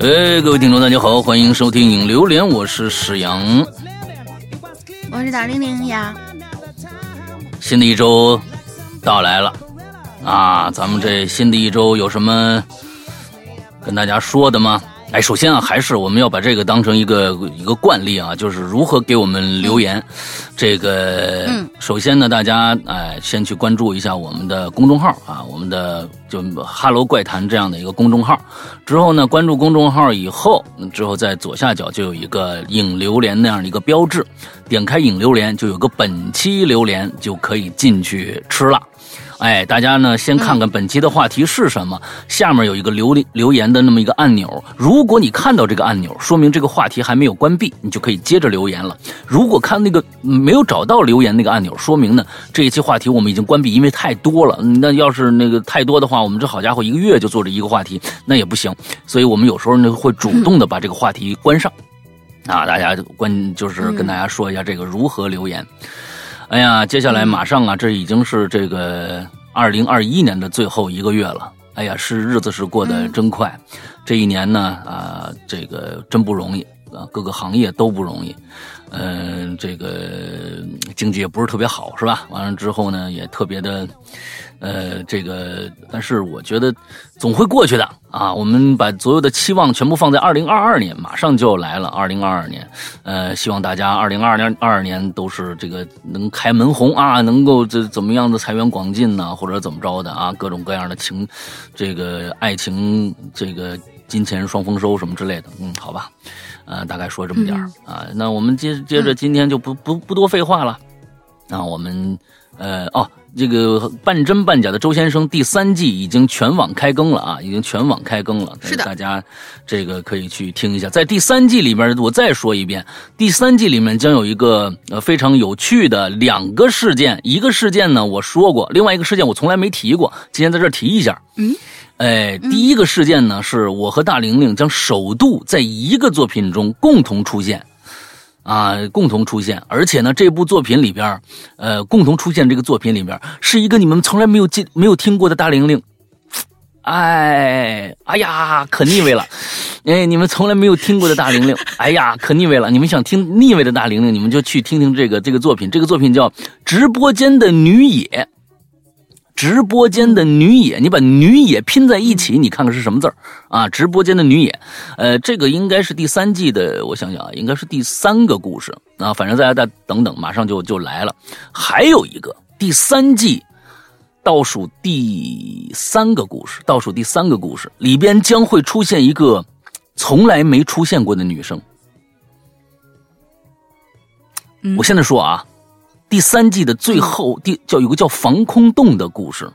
哎，各位听众，大家好，欢迎收听《影榴莲》，我是史阳。我是大玲玲呀，新的一周到来了啊！咱们这新的一周有什么跟大家说的吗？哎，首先啊，还是我们要把这个当成一个一个惯例啊，就是如何给我们留言。这个，嗯首先呢，大家哎，先去关注一下我们的公众号啊，我们的就“哈喽怪谈”这样的一个公众号。之后呢，关注公众号以后，之后在左下角就有一个影榴莲那样的一个标志，点开影榴莲就有个本期榴莲，就可以进去吃了。哎，大家呢先看看本期的话题是什么，下面有一个留留言的那么一个按钮，如果你看到这个按钮，说明这个话题还没有关闭，你就可以接着留言了。如果看那个没有找到留言那个按钮，说明呢这一期话题我们已经关闭，因为太多了。那要是那个太多的话，我们这好家伙一个月就做这一个话题，那也不行。所以我们有时候呢会主动的把这个话题关上。啊，大家关就是跟大家说一下这个如何留言。哎呀，接下来马上啊，这已经是这个二零二一年的最后一个月了。哎呀，是日子是过得真快，这一年呢，啊，这个真不容易啊，各个行业都不容易。嗯、这个经济也不是特别好，是吧？完了之后呢，也特别的，呃，这个，但是我觉得总会过去的啊。我们把所有的期望全部放在二零二二年，马上就要来了。二零二二年，呃，希望大家二零二二年二二年都是这个能开门红啊，能够这怎么样的财源广进呐、或者怎么着的啊，各种各样的情，这个爱情，这个金钱双丰收什么之类的。嗯，好吧，呃，大概说这么点儿、啊。那我们接接着今天就不不不多废话了。那我们呃哦，这个半真半假的周先生第三季已经全网开更了啊，已经全网开更了。是的大家这个可以去听一下。在第三季里面，我再说一遍，第三季里面将有一个呃非常有趣的两个事件，一个事件呢我说过，另外一个事件我从来没提过，今天在这提一下。嗯。哎，第一个事件呢，是我和大玲玲将首度在一个作品中共同出现，啊，共同出现，而且呢，这部作品里边，呃，共同出现这个作品里边是一个你们从来没有见、没有听过的大玲玲，哎，哎呀，可腻味了，哎，你们从来没有听过的大玲玲，哎呀，可腻味了。你们想听腻味的大玲玲，你们就去听听这个这个作品，这个作品叫《直播间的女野》。直播间的女野，你把女野拼在一起，你看看是什么字儿啊？直播间的女野，呃，这个应该是第三季的，我想想啊，应该是第三个故事啊。反正大家再等等，马上就就来了。还有一个第三季倒数第三个故事，倒数第三个故事里边将会出现一个从来没出现过的女生。嗯我现在说啊，第三季的最后，第叫有个叫防空洞的故事，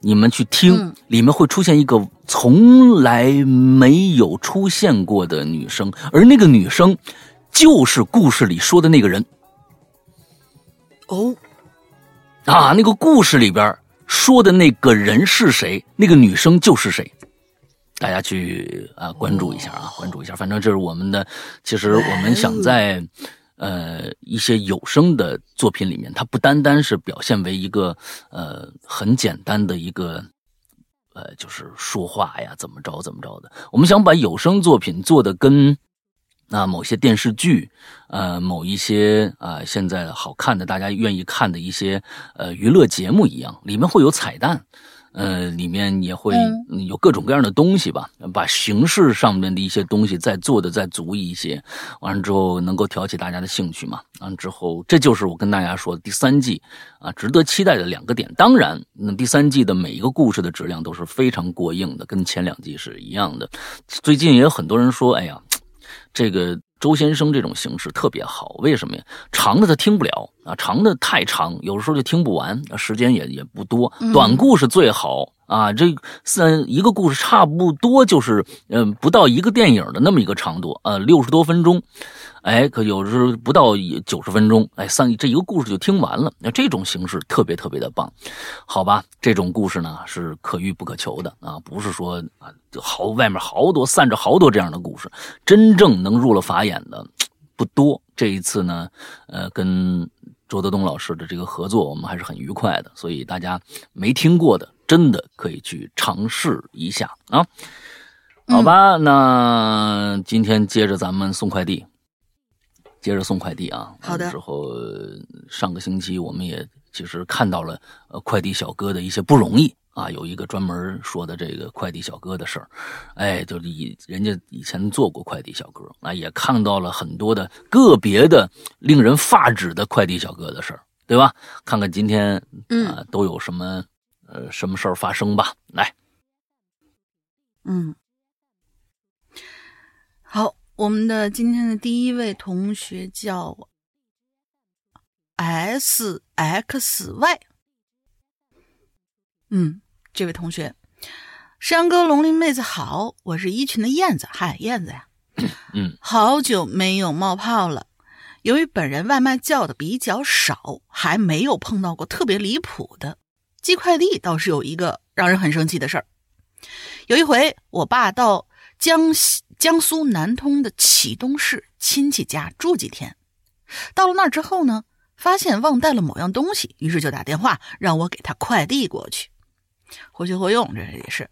你们去听，嗯。里面会出现一个从来没有出现过的女生，而那个女生就是故事里说的那个人。哦，啊，那个故事里边说的那个人是谁，那个女生就是谁。大家去啊关注一下啊，关注一下。反正这是我们的，其实我们想在呃一些有声的作品里面，它不单单是表现为一个呃很简单的一个呃就是说话呀怎么着怎么着的，我们想把有声作品做的跟。啊，某些电视剧，呃，某一些啊、现在好看的、大家愿意看的一些呃娱乐节目一样，里面会有彩蛋，呃，里面也会嗯有各种各样的东西吧，把形式上面的一些东西再做的再足一些，完了之后能够挑起大家的兴趣嘛。完了之后，这就是我跟大家说的第三季啊，值得期待的两个点。当然，那第三季的每一个故事的质量都是非常过硬的，跟前两季是一样的。最近也有很多人说，哎呀，这个周先生这种形式特别好，为什么呀？长的他听不了啊，长的太长，有时候就听不完，时间也也不多。短故事最好啊，这三一个故事差不多就是嗯不到一个电影的那么一个长度，呃六十多分钟，哎，可有时候不到九十分钟，哎三这一个故事就听完了。那这种形式特别特别的棒，好吧？这种故事呢是可遇不可求的啊，不是说啊好外面好多散着好多这样的故事，真正能入了法眼的不多。这一次呢，呃跟。周德东老师的这个合作，我们还是很愉快的，所以大家没听过的，真的可以去尝试一下啊。好吧，那今天接着咱们送快递，接着送快递啊。好的。之后上个星期我们也其实看到了呃快递小哥的一些不容易。啊，有一个专门说的这个快递小哥的事儿，哎，就是以人家以前做过快递小哥，啊，也看到了很多的个别的令人发指的快递小哥的事儿，对吧？看看今天啊都有什么呃什么事儿发生吧。来，嗯，好，我们的今天的第一位同学叫 S X Y。嗯，这位同学，山哥、龙鳞妹子好，我是一群的燕子，嗨，燕子呀，嗯，好久没有冒泡了。由于本人外卖叫的比较少，还没有碰到过特别离谱的。寄快递倒是有一个让人很生气的事儿。有一回，我爸到江西江苏南通的启东市亲戚家住几天，到了那儿之后呢，发现忘带了某样东西，于是就打电话让我给他快递过去。活学活用，这也是。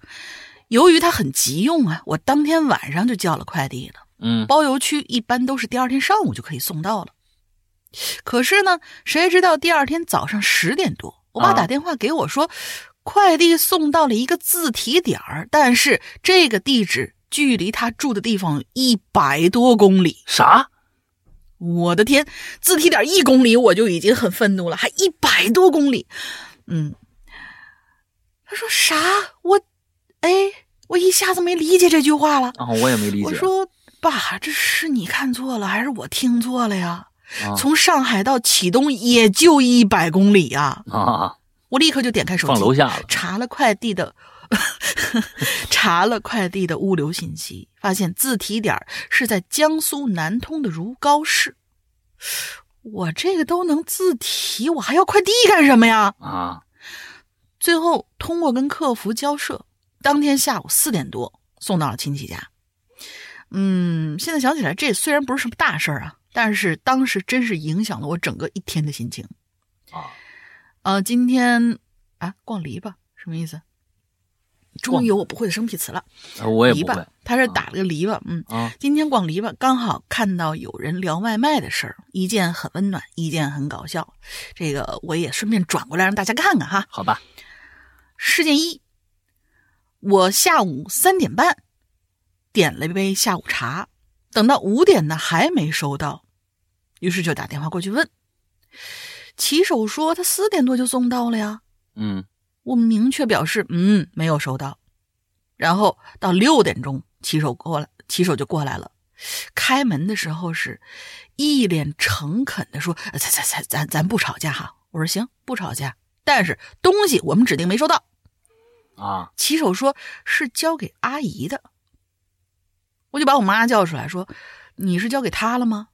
由于他很急用啊，我当天晚上就叫了快递了。嗯，包邮区一般都是第二天上午就可以送到了。可是呢，谁知道第二天早上十点多，我爸打电话给我说，快递送到了一个自提点儿，但是这个地址距离他住的地方一百多公里。啥？我的天，自提点一公里我就已经很愤怒了，还一百多公里。嗯。他说啥？我，哎，我一下子没理解这句话了。啊，我也没理解。我说爸，这是你看错了，还是我听错了呀？从上海到启东也就一百公里呀！啊！我立刻就点开手机，放楼下了，查了快递的，查了快递的物流信息，发现自提点是在江苏南通的如皋市。我这个都能自提，我还要快递干什么呀？啊！最后通过跟客服交涉，当天下午四点多送到了亲戚家。嗯，现在想起来，这虽然不是什么大事儿啊，但是当时真是影响了我整个一天的心情。啊，呃，今天啊，逛篱笆什么意思？终于有我不会的生僻词了。我也不会。他是打了个篱笆。嗯啊，今天逛篱笆，刚好看到有人聊外卖的事儿，一件很温暖，一件很搞笑。这个我也顺便转过来让大家看看哈。好吧。事件一，我下午三点半点了一杯下午茶，等到五点呢还没收到，于是就打电话过去问，骑手说他四点多就送到了呀。嗯，我明确表示嗯没有收到，然后到六点钟骑手过来，骑手就过来了，开门的时候是一脸诚恳的说：“咱咱咱咱咱不吵架哈。”我说：“行，不吵架，但是东西我们指定没收到。”啊！骑手说是交给阿姨的，我就把我妈叫出来说：“你是交给她了吗？”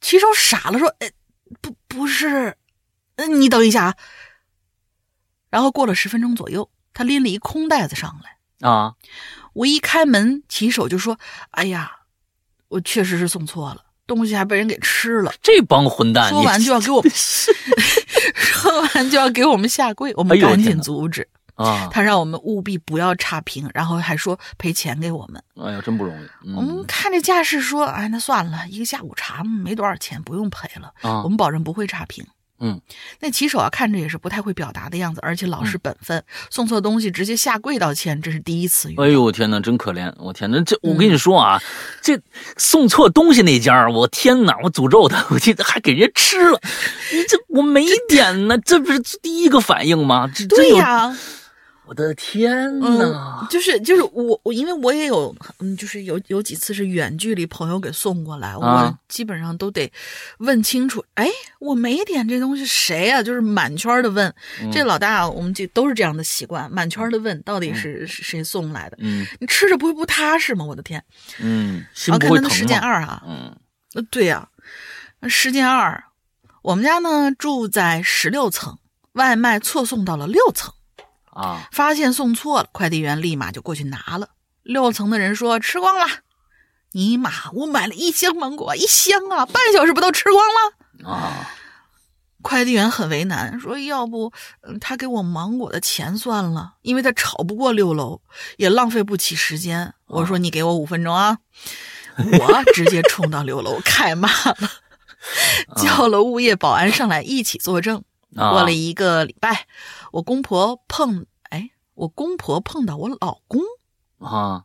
骑手傻了，说：“哎，不，不是，嗯，你等一下啊。”然后过了十分钟左右，他拎了一空袋子上来啊。我一开门，骑手就说：“哎呀，我确实是送错了，东西还被人给吃了。”这帮混蛋！说完就要给我，说完就要给我们下跪，我们赶紧阻止。啊！他让我们务必不要差评，然后还说赔钱给我们。哎呀，真不容易。我们看这架势，说，哎，那算了，一个下午茶没多少钱，不用赔了。啊，我们保证不会差评。嗯，那骑手啊，看着也是不太会表达的样子，而且老实本分，送错东西直接下跪道歉，这是第一次。哎呦，我天哪，真可怜！我天哪，这我跟你说啊，这送错东西那家，我天哪，我诅咒他，我这还给人家吃了。你这我没点呢，这不是第一个反应吗？这对呀。我的天呐！嗯，就是就是我我因为我也有嗯，就是有有几次是远距离朋友给送过来，我啊基本上都得问清楚。哎，我没点这东西，谁呀、就是满圈的问。嗯这老大，我们这都是这样的习惯，满圈的问到底是是谁送来的。嗯你吃着不会不踏实吗？我的天！嗯，心然后不会疼看他的事件？二啊，嗯呃，对呀、事件二，我们家呢住在十六层，外卖错送到了六层。啊发现送错了，快递员立马就过去拿了。六层的人说吃光了，尼玛，我买了一箱芒果，一箱啊，半小时不都吃光了？啊快递员很为难，说要不，嗯他给我芒果的钱算了，因为他吵不过六楼，也浪费不起时间。我说你给我五分钟啊，我直接冲到六楼开骂了，叫了物业保安上来一起作证。啊！过了一个礼拜，我公婆碰哎，我公婆碰到我老公，啊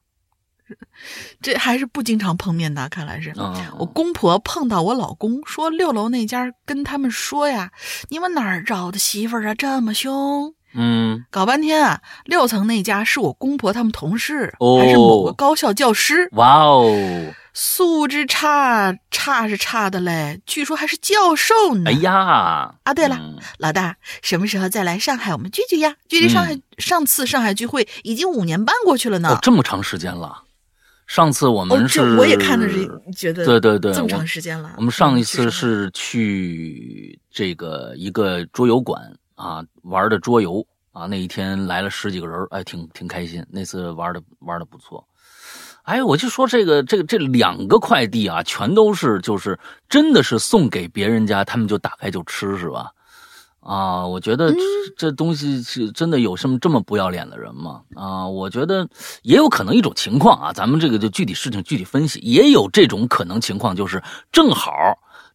这还是不经常碰面的，看来是。啊！我公婆碰到我老公，说六楼那家跟他们说呀，你们哪儿找的媳妇儿啊，这么凶？嗯搞半天啊，六层那家是我公婆他们同事，哦还是某个高校教师，哇哦！素质差差是差的嘞，据说还是教授呢。哎呀啊，对了，嗯老大，什么时候再来上海我们聚聚呀？距离上海、上次上海聚会已经五年半过去了呢。哦，这么长时间了。上次我哦们，是，这我也看着是觉得对对对，这么长时间了。我们上一嗯次是去这个一个桌游馆啊玩的桌游啊，那一天来了十几个人，哎，挺挺开心。那次玩的玩的不错。哎，我就说这个这个这两个快递啊，全都是就是真的是送给别人家，他们就打开就吃是吧？啊，我觉得这这东西是真的有什么这么不要脸的人吗？啊，我觉得也有可能一种情况啊，咱们这个就具体事情具体分析，也有这种可能情况，就是正好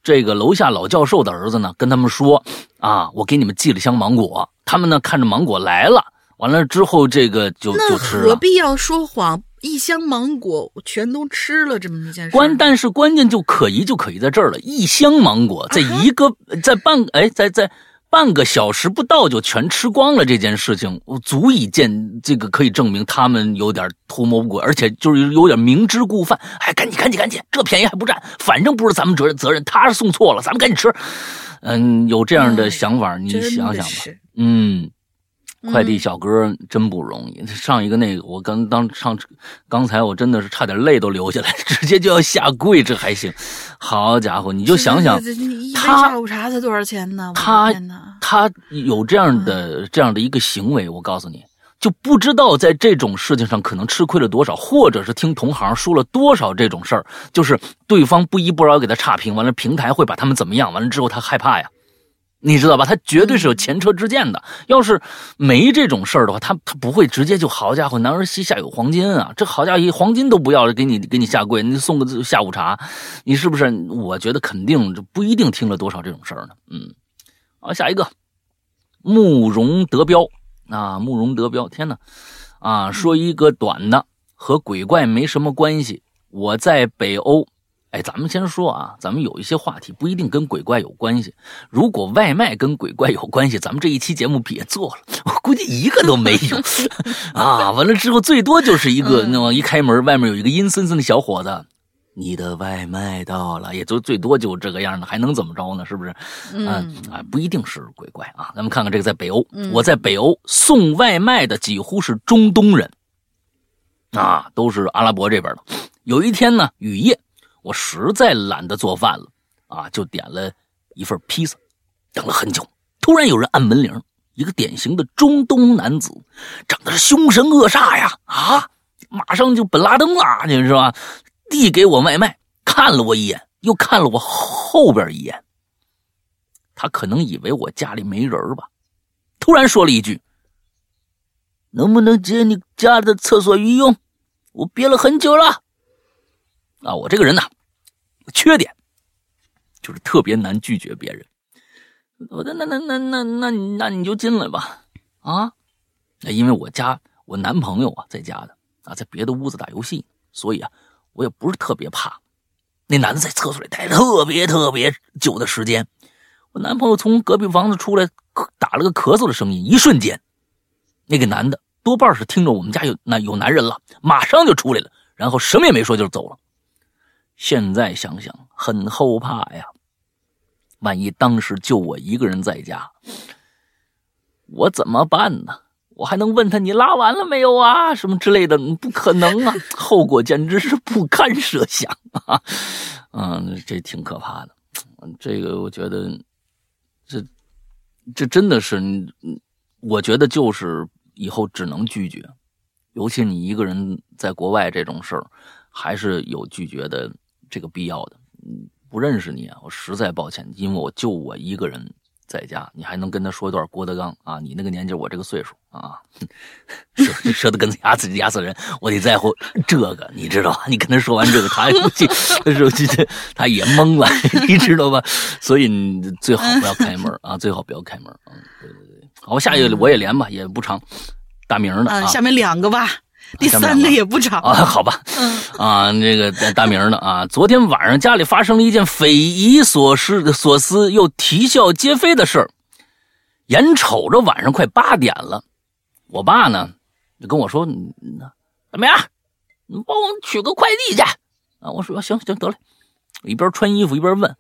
这个楼下老教授的儿子呢跟他们说啊，我给你们寄了箱芒果，他们呢看着芒果来了，完了之后这个就就吃了。何必要说谎？一箱芒果我全都吃了，这么一件事。关，但是关键就可疑就可疑在这儿了，一箱芒果在一个、在半哎在在半个小时不到就全吃光了，这件事情足以见这个可以证明他们有点图谋不轨，而且就是有点明知故犯。哎，赶紧赶紧赶紧，这便宜还不占，反正不是咱们责任责任，他是送错了，咱们赶紧吃。嗯，有这样的想法，你想想吧。嗯，快递嗯小哥真不容易。上一个那个，我刚当上刚才我真的是差点泪都流下来，直接就要下跪，这还行？好家伙，你就想想他下午茶才多少钱呢？他！他有这样的这样的一个行为，我告诉你，就不知道在这种事情上可能吃亏了多少，或者是听同行说了多少这种事儿，就是对方不依不饶给他差评，完了平台会把他们怎么样，完了之后他害怕呀。你知道吧？他绝对是有前车之鉴的。要是没这种事儿的话，他他不会直接就好家伙，男儿膝下有黄金啊！这好家伙，黄金都不要，给你给你下跪，你送个下午茶，你是不是？我觉得肯定这不一定听了多少这种事儿呢。嗯，好，下一个，慕容德彪啊，慕容德彪，天哪！啊，说一个短的，和鬼怪没什么关系。我在北欧，哎，咱们先说啊，咱们有一些话题不一定跟鬼怪有关系。如果外卖跟鬼怪有关系，咱们这一期节目别做了，我估计一个都没有 啊。完了之后，最多就是一个，嗯那么一开门，外面有一个阴森森的小伙子。你的外卖到了，也就最多就这个样的，还能怎么着呢？是不是？嗯啊，不一定是鬼怪啊。咱们看看这个，在北欧，嗯我在北欧送外卖的几乎是中东人，啊，都是阿拉伯这边的。有一天呢，雨夜，我实在懒得做饭了，啊，就点了一份披萨，等了很久，突然有人按门铃，一个典型的中东男子，长得是凶神恶煞呀，啊，马上就本拉登了，你是吧？递给我外卖，看了我一眼，又看了我后边一眼。他可能以为我家里没人吧，突然说了一句：“能不能借你家的厕所一用？我憋了很久了。”啊，我这个人呐，缺点就是特别难拒绝别人。我的那那那那那那你就进来吧，啊，那因为我家我男朋友啊在家的啊，在别的屋子打游戏，所以啊，我也不是特别怕。那男的在厕所里待特别特别久的时间，我男朋友从隔壁房子出来，打了个咳嗽的声音，一瞬间，那个男的多半是听着我们家有那有男人了，马上就出来了，然后什么也没说就走了。现在想想很后怕呀，万一当时就我一个人在家，我怎么办呢？我还能问他你拉完了没有啊？什么之类的？不可能啊！后果简直是不堪设想啊！嗯，这挺可怕的。这个我觉得，这这真的是，我觉得就是以后只能拒绝，尤其你一个人在国外这种事儿，还是有拒绝的这个必要的。嗯，不认识你啊，我实在抱歉，因为我就我一个人。在家，你还能跟他说一段郭德纲啊？你那个年纪，我这个岁数啊，说说的跟压死压死人，我得在乎这个，你知道吧？你跟他说完这个，他说这 他也懵了，你知道吧？所以你最好不要开门啊，最好不要开门。嗯，对对对，好，下一个我也连吧，也不长，大名的啊，下面两个吧。第三个也不长啊，好吧，嗯啊，这个大名的啊，昨天晚上家里发生了一件匪夷所思、所思又啼笑皆非的事儿。眼瞅着晚上快八点了，我爸呢就跟我说：“大明，你帮我取个快递去。”啊，我说：“行行得嘞。”一边穿衣服一边问：“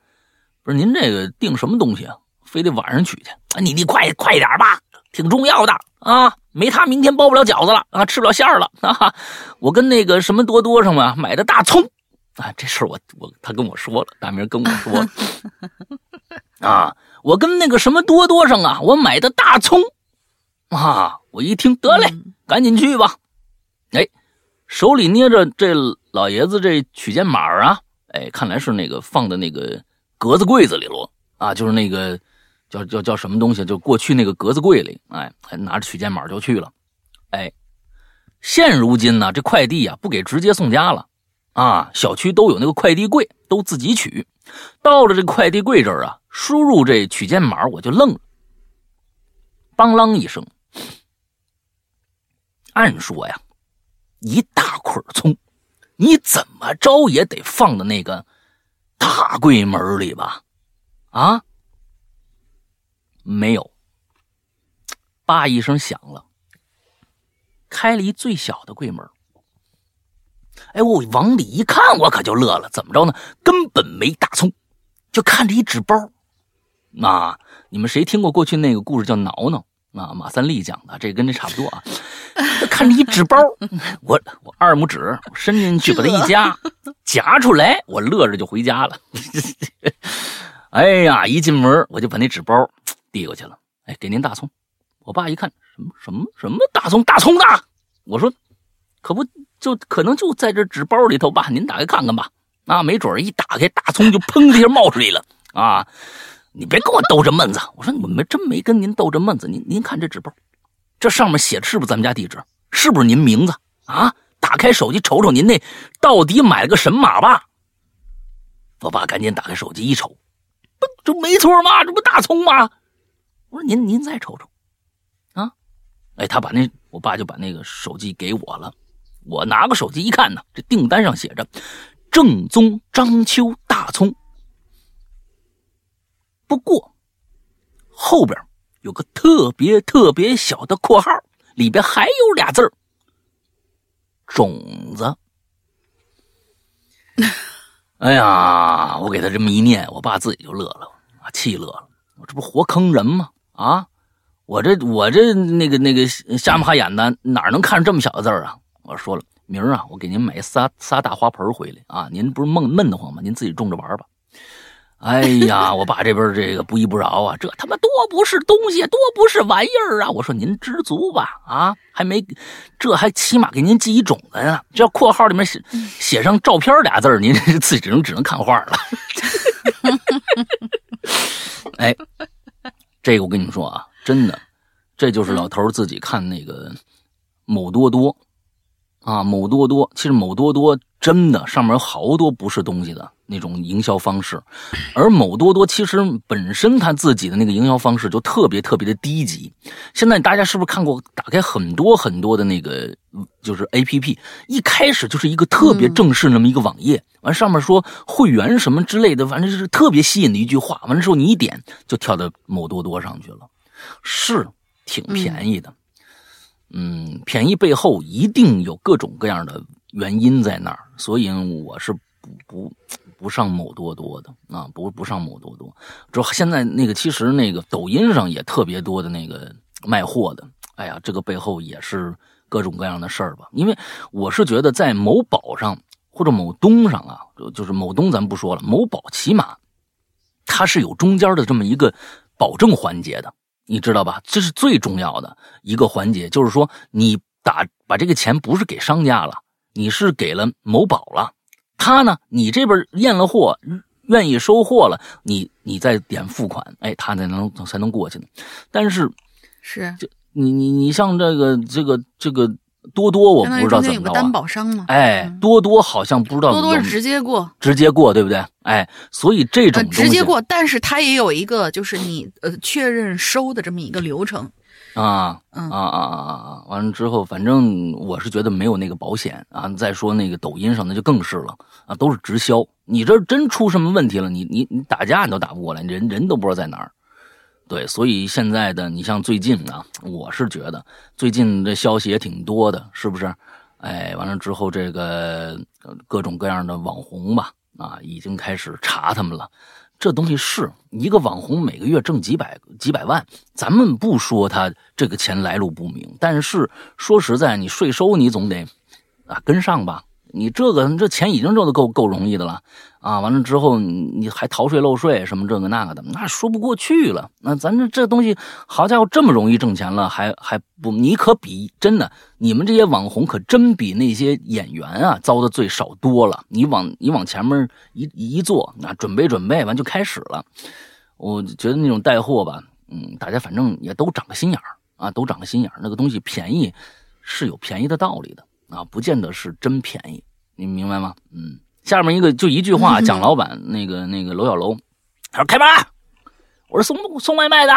不是您这个订什么东西啊？非得晚上取去？啊，你你快快点吧，挺重要的啊。”没他，明天包不了饺子了啊，吃不了馅儿了啊！我跟那个什么多多上嘛买的大葱啊，这事儿我我他跟我说了，大明跟我说了 啊，我跟那个什么多多上啊，我买的大葱啊，我一听得嘞，赶紧去吧。哎，手里捏着这老爷子这取件码啊，哎，看来是那个放的那个格子柜子里了啊，就是那个。叫叫叫什么东西？就过去那个格子柜里，哎，拿着取件码就去了，哎，现如今呢，这快递啊不给直接送家了，啊，小区都有那个快递柜，都自己取。到了这快递柜这儿啊，输入这取件码，我就愣了，当啷一声，按说呀，一大捆葱，你怎么着也得放到那个大柜门里吧？啊？没有，叭一声响了，开了一最小的柜门。哎，我往里一看，我可就乐了。怎么着呢？根本没大葱，就看着一纸包。啊，你们谁听过过去那个故事叫《挠挠》？啊，马三立讲的，这跟这差不多啊。看着一纸包，我我二拇指伸进去把它一夹，夹出来，我乐着就回家了。哎呀，一进门我就把那纸包。递过去了，哎，给您大葱。我爸一看，什么什么什么大葱，大葱的。我说，可不就可能就在这纸包里头吧？您打开看看吧。啊，没准一打开，大葱就砰的一下冒出来了啊！你别跟我逗这闷子。我说，我没真没跟您逗这闷子。您您看这纸包，这上面写的是不是咱们家地址？是不是您名字啊？打开手机瞅瞅，您那到底买了个什么码吧？我爸赶紧打开手机一瞅，不，这没错嘛，这不大葱吗？我说您您再瞅瞅，啊，哎，他把那我爸就把那个手机给我了，我拿个手机一看呢，这订单上写着正宗章丘大葱，不过后边有个特别特别小的括号，里边还有俩字儿种子。哎呀，我给他这么一念，我爸自己就乐了，啊，气乐了，我这不活坑人吗？啊，我这我这那个那个瞎么哈眼的，哪能看这么小的字儿啊？我说了，明儿啊，我给您买仨仨大花盆回来啊！您不是闷闷得慌吗？您自己种着玩吧。哎呀，我爸这边这个不依不饶啊，这他妈多不是东西，多不是玩意儿啊！我说您知足吧，啊，还没，这还起码给您寄一种子呢。这括号里面写写上照片俩字您 自己只能只能看画了。哎。这个我跟你们说啊，真的，这就是老头自己看那个某多多啊，某多多。其实某多多真的上面有好多不是东西的那种营销方式，而某多多其实本身他自己的那个营销方式就特别特别的低级。现在大家是不是看过？打开很多很多的那个就是 A P P，一开始就是一个特别正式那么一个网页。完上面说会员什么之类的，反正就是特别吸引的一句话。完了之后你一点就跳到某多多上去了，是挺便宜的。嗯，便宜背后一定有各种各样的原因在那儿，所以我是不不不上某多多的啊，不不上某多多。之后现在那个其实那个抖音上也特别多的那个卖货的，哎呀，这个背后也是各种各样的事儿吧。因为我是觉得在某宝上或者某东上啊，就就是某东咱不说了，某宝起码它是有中间的这么一个保证环节的。你知道吧？这是最重要的一个环节，就是说你打把这个钱不是给商家了，你是给了某宝了。他呢，你这边验了货，愿意收货了，你你再点付款，哎，他才能才能过去呢。但是是，你你你像这个这个这个多多，我不知道怎么着、有个担保商嘛。哎，多多好像不知道多多是直接过，直接过，对不对？哎，所以这种、呃、直接过，但是他也有一个就是你呃确认收的这么一个流程。啊，嗯啊啊啊啊！完了之后，反正我是觉得没有那个保险啊。再说那个抖音上那就更是了啊，都是直销。你这真出什么问题了，你你你打架你都打不过来，人人都不知道在哪儿。对，所以现在的你像最近啊，我是觉得最近这消息也挺多的，是不是？哎，完了之后这个各种各样的网红吧，啊，已经开始查他们了。这东西是一个网红每个月挣几百几百万，咱们不说他这个钱来路不明，但是说实在，你税收你总得啊跟上吧。你这个这钱已经挣的够够容易的了啊，完了之后你你还逃税漏税什么这个那个的，那说不过去了。那咱这这东西，好家伙，这么容易挣钱了，还还不你可比真的，你们这些网红可真比那些演员啊遭的罪少多了。你往你往前面一一坐，那准备准备完就开始了。我觉得那种带货吧，嗯，大家反正也都长个心眼儿啊，都长个心眼儿。那个东西便宜是有便宜的道理的。啊，不见得是真便宜，你明白吗？嗯，下面一个就一句话 蒋老板，那个那个楼小楼，他说开门，我是送送外卖的，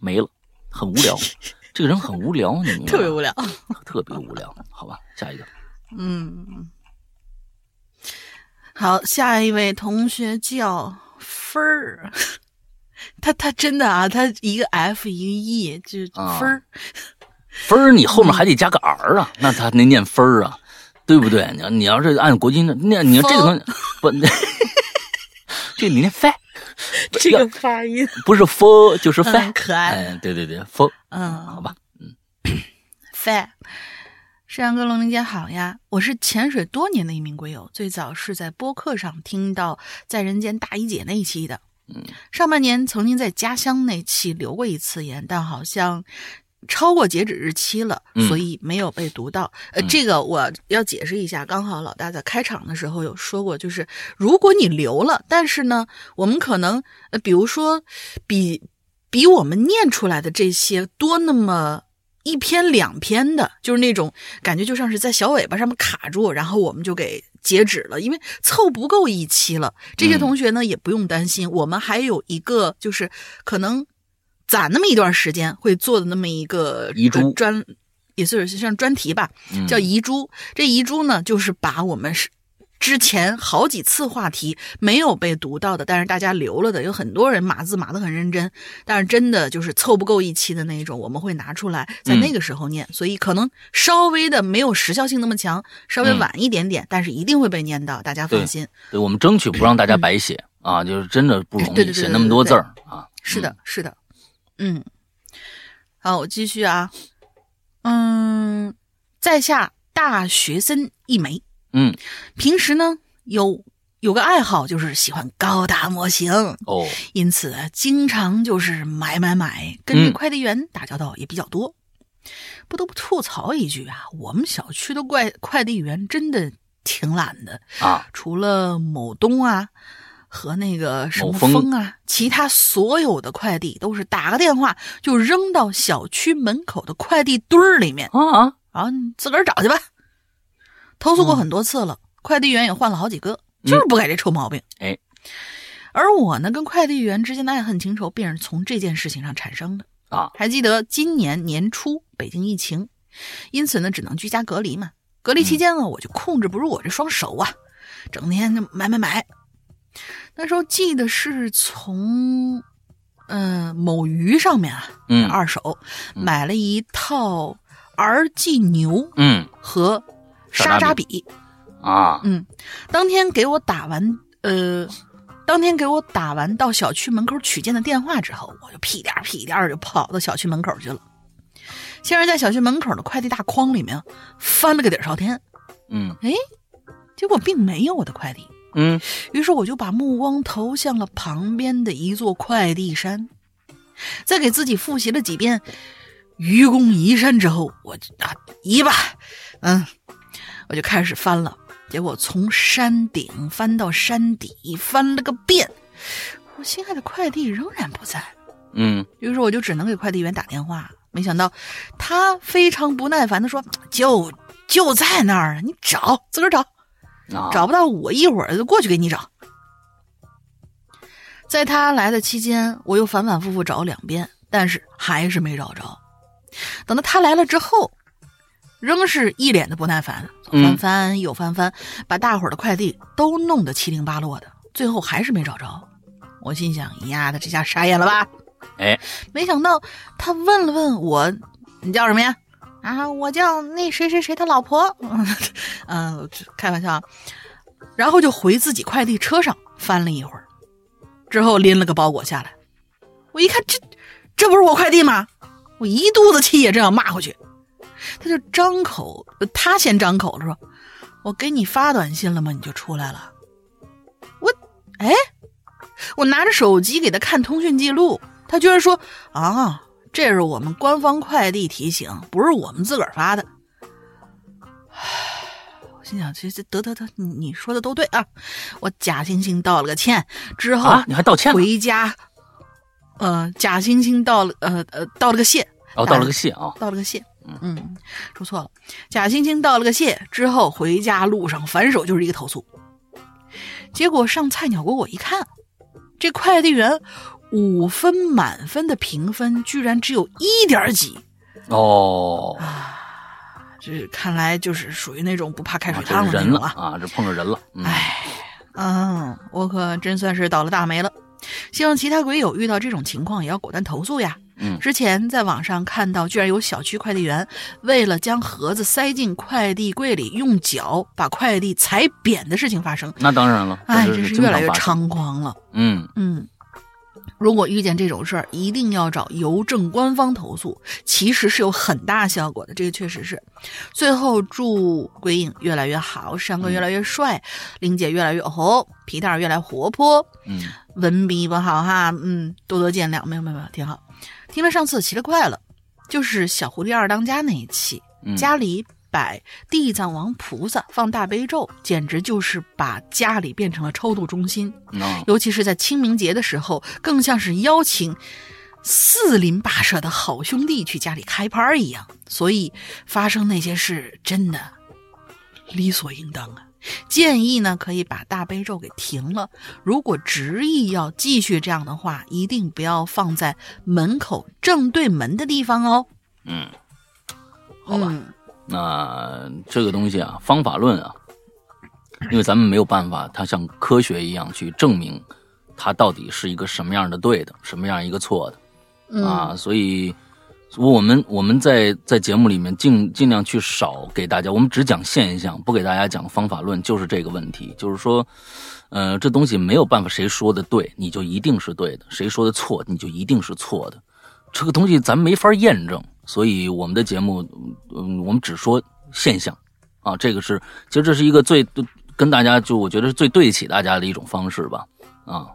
没了，很无聊，这个人很无聊，你明白吗？特别无聊，特别无聊，好吧，下一个，嗯，好，下一位同学叫分儿，他他真的啊，他一个 F 一个 E，就是分儿。分儿，你后面还得加个儿啊，那他那念分儿啊，对不对？你你要是按国际那念，你要这个东西 不，这你念 f，这个发音不是 f 就是 f，可爱。哎，对对对，f，嗯，好吧，嗯 f。山羊哥龙玲姐好呀，我是潜水多年的一名龟友，最早是在播客上听到《在人间大姨姐》那一期的。嗯，上半年曾经在家乡那期留过一次言，但好像。超过截止日期了，所以没有被读到。嗯、呃，这个我要解释一下。刚好老大在开场的时候有说过，就是如果你留了，但是呢，我们可能呃，比如说比比我们念出来的这些多那么一篇两篇的，就是那种感觉，就像是在小尾巴上面卡住，然后我们就给截止了，因为凑不够一期了。这些同学呢、嗯、也不用担心，我们还有一个就是可能。攒那么一段时间会做的那么一个遗珠专，也是像专题吧，叫遗珠。这遗珠呢，就是把我们是之前好几次话题没有被读到的，但是大家留了的，有很多人码字码的很认真，但是真的就是凑不够一期的那一种，我们会拿出来在那个时候念，嗯、所以可能稍微的没有时效性那么强，稍微晚一点点，嗯、但是一定会被念到，大家放心。对，对我们争取不让大家白写、嗯、啊，就是真的不容易 写那么多字儿啊。是的，是的。嗯，好，我继续啊。嗯，在下大学生一枚。嗯，平时呢有有个爱好，就是喜欢高达模型哦，因此经常就是买买买，跟快递员打交道也比较多。嗯、不得不吐槽一句啊，我们小区的快快递员真的挺懒的啊，除了某东啊。和那个什么风啊，其他所有的快递都是打个电话就扔到小区门口的快递堆儿里面啊啊，你自个儿找去吧。投诉过很多次了，嗯、快递员也换了好几个，就是不改这臭毛病。哎，而我呢，跟快递员之间的爱恨情仇便是从这件事情上产生的啊。还记得今年年初北京疫情，因此呢，只能居家隔离嘛。隔离期间呢，嗯、我就控制不住我这双手啊，整天就买买买。那时候记得是从，嗯、呃，某鱼上面啊，嗯，二手买了一套 RG 牛嗯和沙扎比。啊，嗯，当天给我打完，呃，当天给我打完到小区门口取件的电话之后，我就屁颠儿屁颠儿就跑到小区门口去了。先是在小区门口的快递大筐里面翻了个底儿朝天，嗯哎，结果并没有我的快递。嗯于是我就把目光投向了旁边的一座快递山，在给自己复习了几遍愚公移山之后，我就啊移吧，嗯，我就开始翻了。结果从山顶翻到山底，翻了个遍，我心爱的快递仍然不在。嗯于是我就只能给快递员打电话，没想到他非常不耐烦的说：“就就在那儿，你找，自个儿找。”啊，找不到我一会儿就过去给你找。在他来的期间，我又反反复复找两遍，但是还是没找着。等到他来了之后，仍是一脸的不耐烦，嗯翻翻又翻翻，把大伙儿的快递都弄得七零八落的，最后还是没找着。我心想：丫的，这下傻眼了吧？哎，没想到他问了问我：“你叫什么呀？”啊，我叫那谁谁谁他老婆。嗯，开玩笑。然后就回自己快递车上翻了一会儿，之后拎了个包裹下来。我一看，这这不是我快递吗？我一肚子气也正要骂回去，他就张口，他先张口了说：“我给你发短信了吗？你就出来了。”我，哎，我拿着手机给他看通讯记录，他居然说：“啊，这是我们官方快递提醒，不是我们自个儿发的。”我心想，这这得得得，你你说的都对啊！我假惺惺道了个歉之后，啊，你还道歉呢？回家，呃，假惺惺道了呃呃道了个谢，哦，道了个谢啊，道了个谢，嗯，说错了，假惺惺道了个谢之后，回家路上反手就是一个投诉，结果上菜鸟给我一看，这快递员五分满分的评分居然只有一点几，哦，这看来就是属于那种不怕开水这烫是人了啊。啊，这碰着人了，嗯哎，嗯，我可真算是倒了大霉了。希望其他鬼友遇到这种情况也要果断投诉呀。嗯之前在网上看到，居然有小区快递员为了将盒子塞进快递柜里，用脚把快递踩扁的事情发生。那当然了，哎，真是越来越猖狂了。嗯嗯，如果遇见这种事儿，一定要找邮政官方投诉，其实是有很大效果的。这个确实是。最后祝鬼影越来越好，山哥越来越帅，玲姐越来越红，皮蛋儿越来越活泼，嗯文笔不好哈，嗯，多多见谅。没有没有没有，挺好。听了上次奇了怪了，就是小狐狸二当家那一期，嗯，家里摆地藏王菩萨放大悲咒，简直就是把家里变成了超度中心。啊尤其是在清明节的时候，更像是邀请四邻八舍的好兄弟去家里开趴儿一样。所以发生那些事真的理所应当啊！建议呢，可以把大悲咒给停了。如果执意要继续这样的话，一定不要放在门口正对门的地方哦。嗯，好吧。嗯那这个东西啊，方法论啊，因为咱们没有办法，它像科学一样去证明它到底是一个什么样的对的，什么样一个错的。嗯啊，所以我们我们在在节目里面尽尽量去少给大家，我们只讲现象，不给大家讲方法论，就是这个问题，就是说，呃，这东西没有办法，谁说的对，你就一定是对的；谁说的错，你就一定是错的。这个东西咱没法验证，所以我们的节目，嗯，我们只说现象啊，这个是其实这是一个最跟大家就我觉得是最对得起大家的一种方式吧，啊。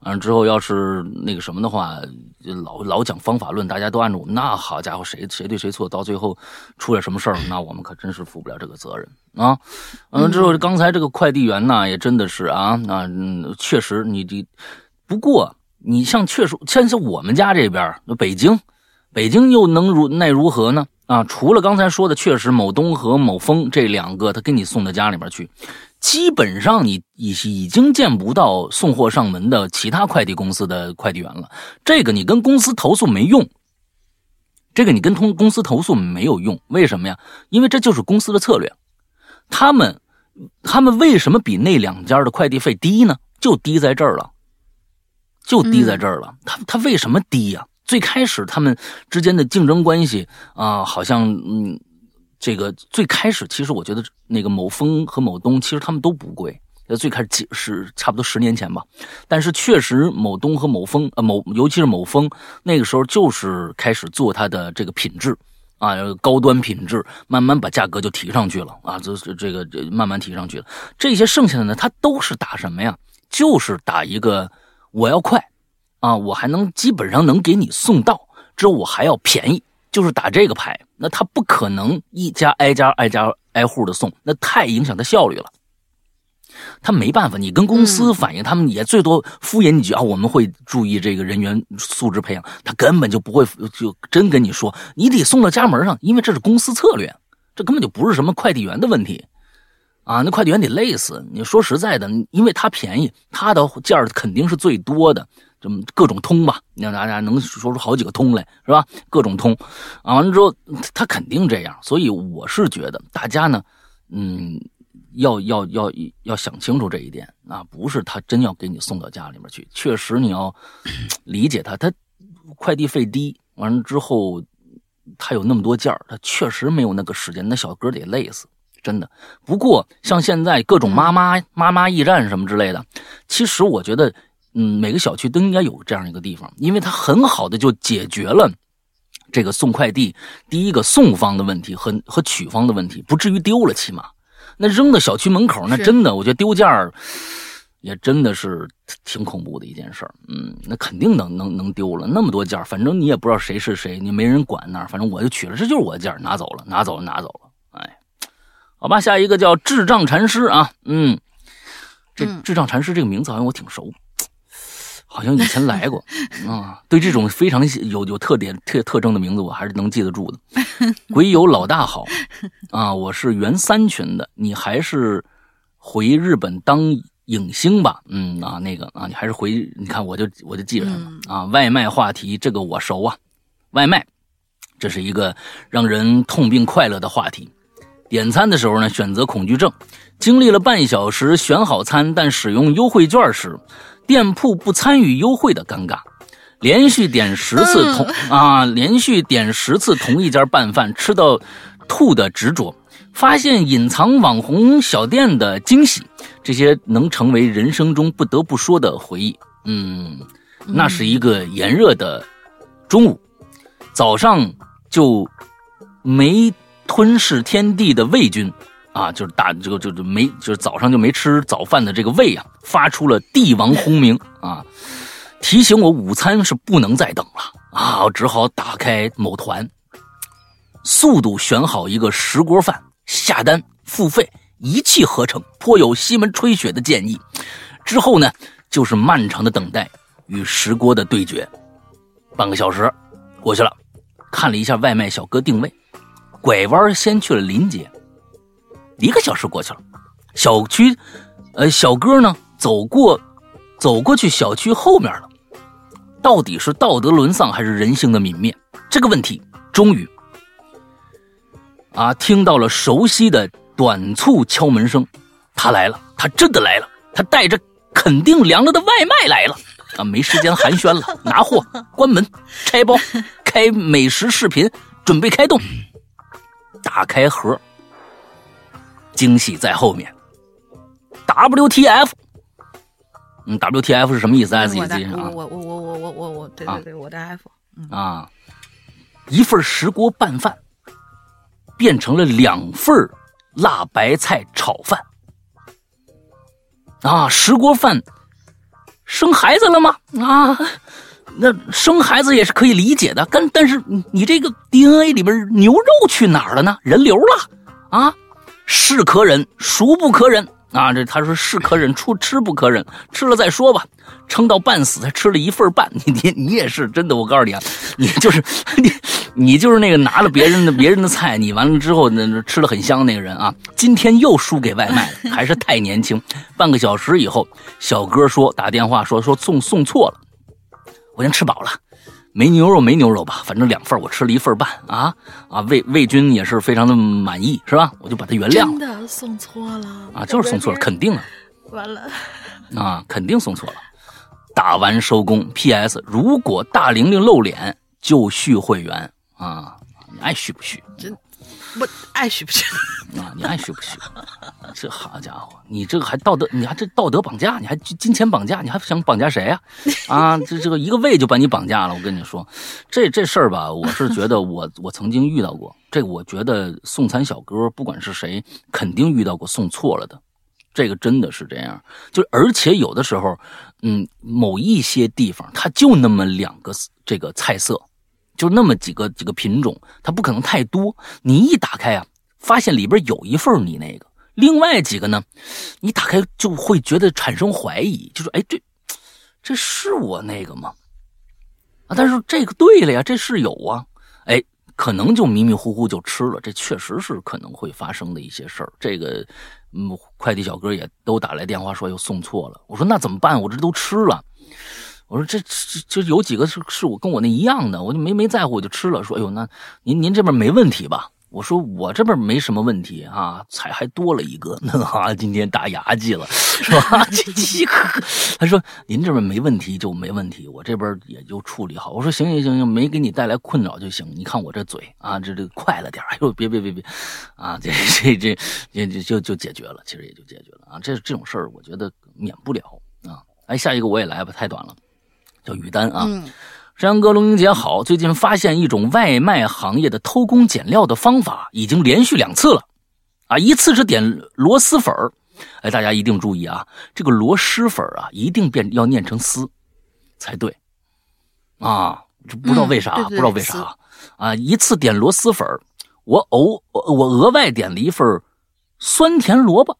完了之后，要是那个什么的话，就老老讲方法论，大家都按照我们，那好家伙，谁谁对谁错，到最后出点什么事儿，那我们可真是负不了这个责任啊。完了之后，刚才这个快递员呢，也真的是啊，那嗯，确实你这，不过你像确实像像我们家这边，北京，北京又能如奈如何呢？啊，除了刚才说的，确实某东和某丰这两个，他给你送到家里边去，基本上你已已经见不到送货上门的其他快递公司的快递员了。这个你跟公司投诉没用，这个你跟通公司投诉没有用，为什么呀？因为这就是公司的策略。他们他们为什么比那两家的快递费低呢？就低在这儿了，就低在这儿了。他他为什么低呀、最开始他们之间的竞争关系啊、好像嗯，这个最开始其实我觉得那个某峰和某东其实他们都不贵。呃，最开始几是差不多十年前吧，但是确实某东和某峰呃某尤其是某峰那个时候就是开始做它的这个品质啊高端品质，慢慢把价格就提上去了啊，这这这个这慢慢提上去了。这些剩下的呢，它都是打什么呀？就是打一个我要快啊，我还能基本上能给你送到，之后我还要便宜，就是打这个牌。那他不可能一家挨家挨家挨户的送，那太影响他效率了。他没办法，你跟公司反映，他们也最多敷衍你几句啊，我们会注意这个人员素质培养，他根本就不会就真跟你说，你得送到家门上，因为这是公司策略，这根本就不是什么快递员的问题啊，那快递员得累死。你说实在的，因为他便宜，他的件儿肯定是最多的，这么各种通吧，让大家能说出好几个通来，是吧？各种通啊，完了之后他肯定这样，所以我是觉得大家呢，嗯。要要要要想清楚这一点啊，不是他真要给你送到家里面去，确实你要理解他，他快递费低，完了之后他有那么多件，他确实没有那个时间，那小哥得累死，真的。不过像现在各种妈妈妈妈驿站什么之类的，其实我觉得，嗯，每个小区都应该有这样一个地方，因为它很好的就解决了这个送快递第一个送方的问题和和取方的问题，不至于丢了，起码。那扔到小区门口，那真的，我觉得丢件儿也真的是挺恐怖的一件事儿。嗯，那肯定能能能丢了那么多件儿，反正你也不知道谁是谁，你没人管那儿，反正我就取了，这就是我的件儿，拿走了，拿走了，拿走了。哎，好吧，下一个叫智障禅师啊，嗯，这嗯智障禅师这个名字好像我挺熟。好像以前来过 啊，对这种非常有有特点、特特征的名字，我还是能记得住的。鬼友老大好啊，我是原三群的，你还是回日本当影星吧？嗯啊，那个啊，你还是回，你看我就我就记着他了啊。外卖话题这个我熟啊，外卖这是一个让人痛并快乐的话题。点餐的时候呢，选择恐惧症，经历了半小时选好餐，但使用优惠券时，店铺不参与优惠的尴尬。连续点十次同、啊，连续点十次同一家拌饭，吃到吐的执着，发现隐藏网红小店的惊喜，这些能成为人生中不得不说的回忆。嗯，那是一个炎热的中午，早上就没吞噬天地的魏军啊，就是大这个就是没就是早上就没吃早饭的这个胃啊，发出了帝王轰鸣啊，提醒我午餐是不能再等了啊，我只好打开某团，速度选好一个石锅饭，下单付费，一气呵成，颇有西门吹雪的建议。之后呢，就是漫长的等待与石锅的对决。半个小时过去了，看了一下外卖小哥定位，拐弯先去了临街。一个小时过去了，小区，呃，小哥呢走过，走过去小区后面了。到底是道德沦丧还是人性的泯灭？这个问题终于，啊，听到了熟悉的短促敲门声，他来了，他真的来了，他带着肯定凉了的外卖来了。啊，没时间寒暄了，拿货、关门、拆包、开美食视频，准备开动。打开盒，惊喜在后面。WTF？嗯，WTF 是什么意思？大家自己我的记啊。我我我我我我我对对对，我的 F，啊，一份石锅拌饭变成了两份辣白菜炒饭。啊，石锅饭生孩子了吗？啊，那生孩子也是可以理解的，但但是你你这个 DNA 里边牛肉去哪儿了呢？人流了啊，是可忍，孰不可忍啊？这他说是可忍，出吃不可忍，吃了再说吧。撑到半死才吃了一份半，你你你也是真的，我告诉你啊，你就是你你就是那个拿了别人的别人的菜，你完了之后那那吃了很香那个人啊，今天又输给外卖了，还是太年轻。半个小时以后，小哥说打电话说说送送错了，我先吃饱了。没牛肉没牛肉吧，反正两份，我吃了一份半啊啊！魏魏军也是非常的满意，是吧？我就把他原谅了真的送错了啊，就是送错了，肯定了完了，啊，肯定送错了。打完收工。P.S. 如果大玲玲露脸，就续会员啊！你爱续不续我爱许不许？啊？你爱许不许？这好家伙，你这个还道德，你还这道德绑架，你还金钱绑架，你还想绑架谁呀、啊？这这个一个胃就把你绑架了。我跟你说，这这事儿吧，我是觉得 我我曾经遇到过。这个我觉得送餐小哥不管是谁，肯定遇到过送错了的。这个真的是这样，就而且有的时候，嗯，某一些地方它就那么两个这个菜色，就那么几个几个品种，它不可能太多。你一打开啊，发现里边有一份你那个，另外几个呢，你打开就会觉得产生怀疑，就是哎，这这是我那个吗？啊，但是这个对了呀，这是有啊，哎，可能就迷迷糊糊就吃了，这确实是可能会发生的一些事儿。这个，嗯，快递小哥也都打来电话说又送错了，我说那怎么办？我这都吃了。我说这这这有几个是是我跟我那一样的，我就没没在乎，我就吃了。说哎呦，那您您这边没问题吧？我说我这边没什么问题啊，菜还多了一个，那 啊今天打牙祭了，是吧？这这个，他说您这边没问题就没问题，我这边也就处理好。我说行行行行，没给你带来困扰就行。你看我这嘴啊，这这快了点哎呦，别别别别，啊，这这这这这就就解决了，其实也就解决了啊。这这种事儿我觉得免不了啊。哎，下一个我也来吧，太短了。叫于丹啊，嗯，山哥、龙英姐好。最近发现一种外卖行业的偷工减料的方法，已经连续两次了，啊，一次是点螺蛳粉儿，哎，大家一定注意啊，这个螺蛳粉儿啊，一定变要念成丝才对，啊，这不知道为啥，嗯对对不知道为啥。啊，一次点螺蛳粉儿，我偶我额外点了一份酸甜萝卜，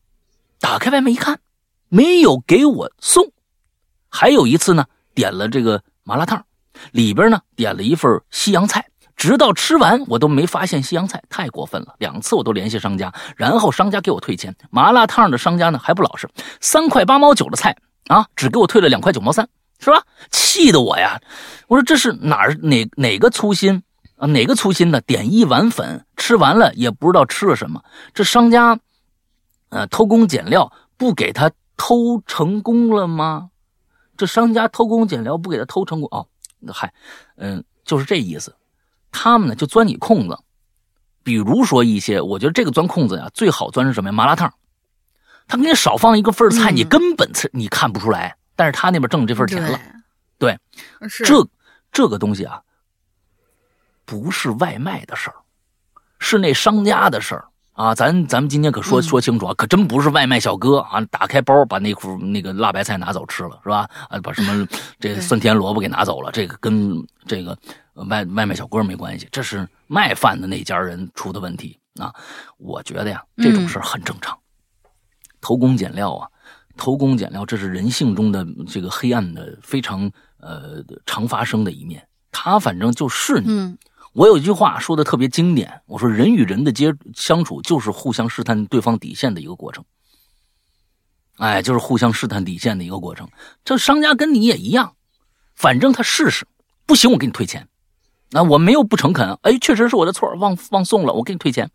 打开外卖一看，没有给我送，还有一次呢。点了这个麻辣烫，里边呢点了一份西洋菜，直到吃完我都没发现西洋菜，太过分了。两次我都联系商家，然后商家给我退钱。麻辣烫的商家呢还不老实，三块八毛九的菜啊，只给我退了两块九毛三，是吧？气得我呀！我说这是哪儿哪哪个粗心啊？哪个粗心呢？点一碗粉，吃完了也不知道吃了什么。这商家，呃，偷工减料，不给他偷成功了吗？这商家偷工减料不给他偷成功哦，嗨，嗯，就是这意思。他们呢就钻你空子，比如说一些，我觉得这个钻空子呀最好钻是什么呀？麻辣烫，他给你少放一个份菜，嗯你根本吃你看不出来，但是他那边挣这份钱了。对，对，是这这个东西啊，不是外卖的事儿，是那商家的事儿啊。咱咱们今天可说嗯说清楚啊，可真不是外卖小哥啊，打开包把那壶那个辣白菜拿走吃了是吧？啊，把什么 这对酸甜萝卜给拿走了，这个跟这个呃外外卖小哥没关系，这是卖饭的那家人出的问题啊。我觉得呀，这种事儿很正常，偷工减料啊。偷工减料，这是人性中的这个黑暗的非常呃常发生的一面。他反正就是你。嗯我有一句话说的特别经典，我说人与人的接相处就是互相试探对方底线的一个过程。哎，就是互相试探底线的一个过程。这商家跟你也一样，反正他试试，不行我给你退钱。那、我没有不诚恳，哎，确实是我的错，忘忘送了，我给你退钱。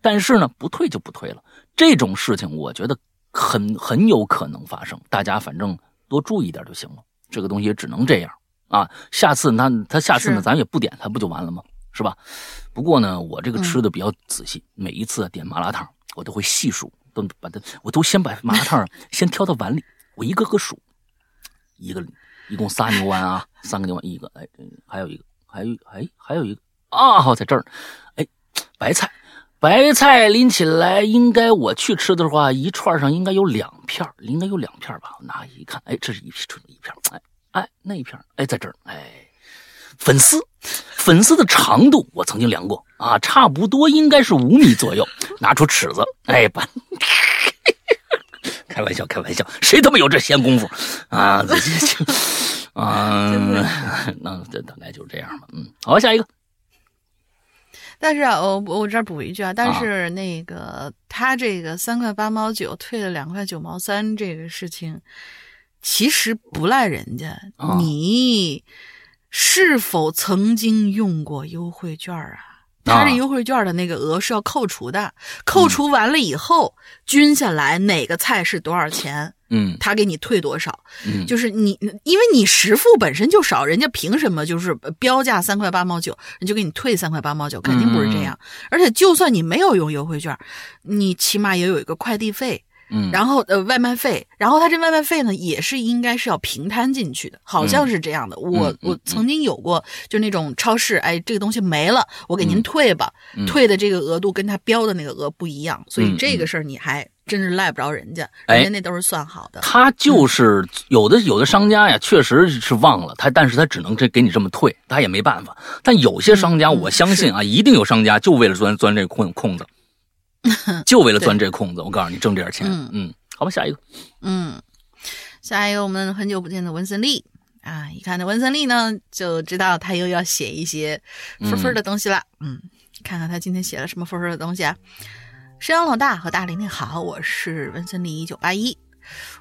但是呢，不退就不退了。这种事情，我觉得很很有可能发生，大家反正多注意点就行了。这个东西也只能这样啊。下次那他下次呢，咱也不点他不就完了吗？是吧？不过呢，我这个吃的比较仔细，每一次点麻辣烫，我都会细数，都把它，我都先把麻辣烫 先挑到碗里，我一个个数，一个一共仨牛丸啊，三个牛丸，一个，哎，还有一个，还有哎，还有一个啊，好在这儿，哎，白菜。白菜拎起来，应该我去吃的话，一串上应该有两片应该有两片吧。我拿一看，哎，这是一片一片儿，哎哎，那一片儿，哎，在这儿，哎，粉丝，粉丝的长度我曾经量过啊，差不多应该是五米左右。拿出尺子，哎，把，开玩笑，开玩笑，谁他妈有这闲工夫啊？这这这，啊，那这大概就是这样吧。嗯，好，下一个。但是啊，我我这儿补一句啊，但啊是那个、他这个三块八毛九退了两块九毛三这个事情，其实不赖人家，啊你是否曾经用过优惠券啊？他这优惠券的那个额是要扣除的，扣除完了以后，均下来哪个菜是多少钱？嗯他给你退多少。嗯，就是你，因为你实付本身就少，人家凭什么就是标价三块八毛九，人就给你退三块八毛九？肯定不是这样。而且就算你没有用优惠券，你起码也有一个快递费，嗯，然后呃外卖费，然后他这外卖费呢也是应该是要平摊进去的，好像是这样的。我嗯我曾经有过，就那种超市，哎，这个东西没了，我给您退吧，嗯。退的这个额度跟他标的那个额不一样，所以嗯这个事儿你还真是赖不着人家，哎。人家那都是算好的。他就是有的有的商家呀，确实是忘了他，但是他只能这给你这么退，他也没办法。但有些商家，嗯我相信啊，一定有商家就为了钻钻这空空子，就为了钻这空子。我告诉你，挣这点钱。嗯嗯，好吧，下一个，嗯，下一个我们很久不见的文森利啊，一看这文森利呢，就知道他又要写一些分分的东西了。嗯看看他今天写了什么分分的东西啊。山羊老大和大玲玲好，我是文森利一九八一，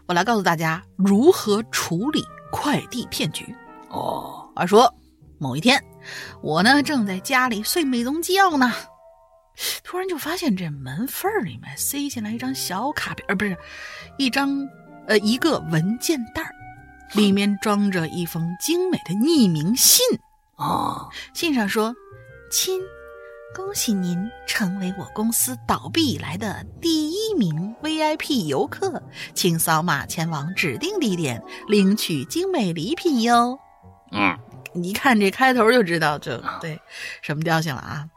我来告诉大家如何处理快递骗局。哦，话说某一天，我呢正在家里睡美容觉呢，突然就发现这门缝儿里面塞进来一张小卡片，呃，不是一张呃一个文件袋儿，里面装着一封精美的匿名信。哦，信上说：“亲，恭喜您成为我公司倒闭以来的第一名 VIP 游客，请扫码前往指定地点领取精美礼品哟。”嗯，一看这开头就知道就对什么调性了啊！